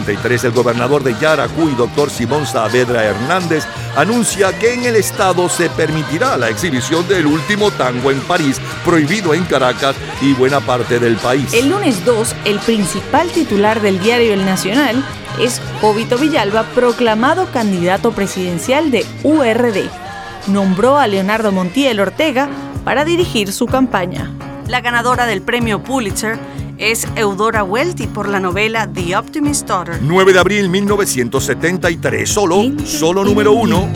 1973, el gobernador de Yaracuy, doctor Simón Saavedra Hernández, anuncia que en el estado se permitirá la exhibición del último tango en París, prohibido en Caracas y buena parte del país. El lunes 2, el principal titular del diario El Nacional es Jovito Villalba, proclamado candidato presidencial de URD. Nombró a Leonardo Montiel Ortega para dirigir su campaña. La ganadora del premio Pulitzer es Eudora Welty por la novela The Optimist Daughter. 9 de abril 1973, solo, solo número uno.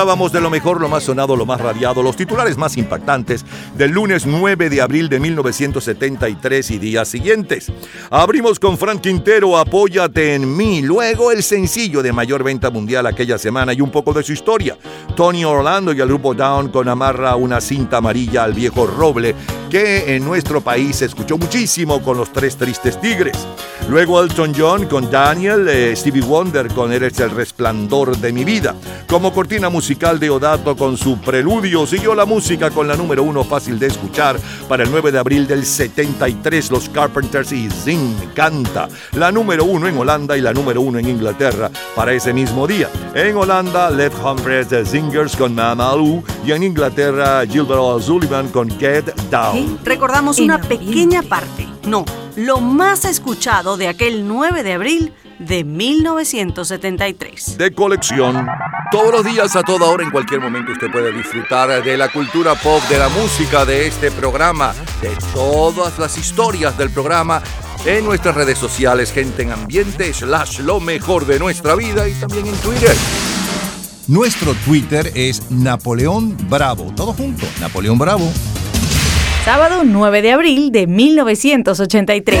Disfrutábamos de lo mejor, lo más sonado, lo más radiado, los titulares más impactantes del lunes 9 de abril de 1973 y días siguientes. Abrimos con Frank Quintero, Apóyate en mí. Luego el sencillo de mayor venta mundial aquella semana y un poco de su historia. Tony Orlando y el grupo Down con Amarra una cinta amarilla al viejo roble que en nuestro país se escuchó muchísimo con los tres tristes tigres. Luego Elton John con Daniel, eh, Stevie Wonder con Eres el resplandor de mi vida. Como cortina musical de Odato con su preludio, siguió la música con la número uno fácil de escuchar para el 9 de abril del 73, los Carpenters y Zing canta. La número uno en Holanda y la número uno en Inglaterra para ese mismo día. En Holanda, Left Humphreys The Singers con Mamalu y en Inglaterra, Gilbert O'Sullivan con Get Down. Recordamos una pequeña parte, no, lo más escuchado de aquel 9 de abril de 1973. de colección. Todos los días, a toda hora, en cualquier momento, usted puede disfrutar de la cultura pop, de la música, de este programa, de todas las historias del programa en nuestras redes sociales, gente en ambiente, slash lo mejor de nuestra vida y también en Twitter. Nuestro Twitter es Napoleón Bravo. Todo junto, Napoleón Bravo. Sábado 9 de abril de 1983.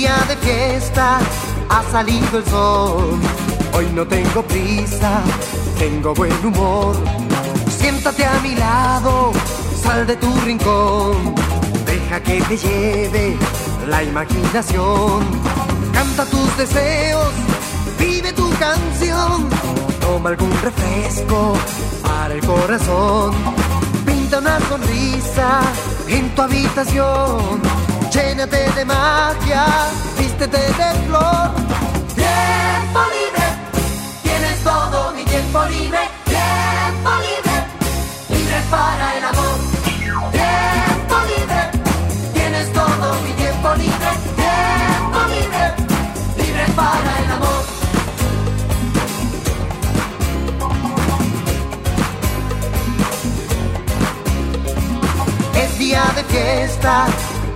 Día de fiesta, ha salido el sol. Hoy no tengo prisa, tengo buen humor. Siéntate a mi lado, sal de tu rincón. Deja que te lleve la imaginación. Canta tus deseos, vive tu canción. Toma algún refresco, para el corazón. Pinta una sonrisa en tu habitación. Llénate de magia, vístete de flor. Tiempo libre, tienes todo mi tiempo libre. Tiempo libre, libre para el amor. Tiempo libre, tienes todo mi tiempo libre. Tiempo libre, libre para el amor. Es día de fiesta,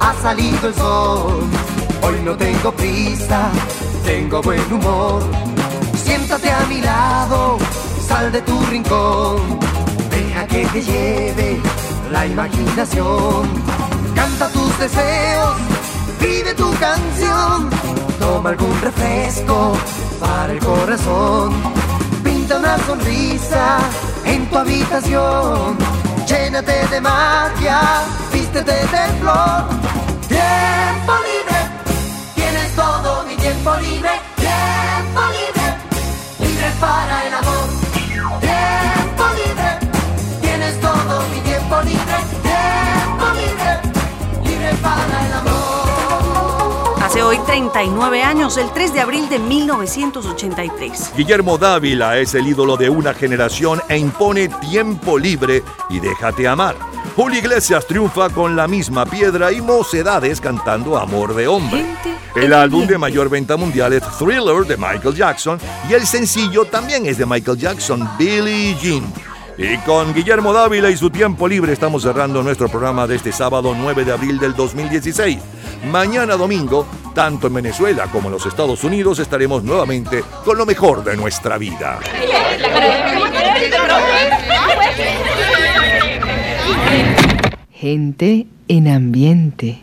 ha salido el sol. Hoy no tengo prisa, tengo buen humor. Siéntate a mi lado, sal de tu rincón. Deja que te lleve la imaginación. Canta tus deseos, vive tu canción. Toma algún refresco para el corazón. Pinta una sonrisa en tu habitación. Llénate de magia, vístete de flor. Tiempo libre, tienes todo mi tiempo libre. Tiempo libre, libre para el amor. Hace hoy 39 años, el 3 de abril de 1983. Guillermo Dávila es el ídolo de una generación e impone tiempo libre y déjate amar. Julio Iglesias triunfa con la misma piedra y mocedades cantando Amor de Hombre. El álbum de mayor venta mundial es Thriller de Michael Jackson y el sencillo también es de Michael Jackson, Billie Jean. Y con Guillermo Dávila y su tiempo libre estamos cerrando nuestro programa de este sábado 9 de abril del 2016. Mañana domingo, tanto en Venezuela como en los Estados Unidos, estaremos nuevamente con lo mejor de nuestra vida. Gente en ambiente.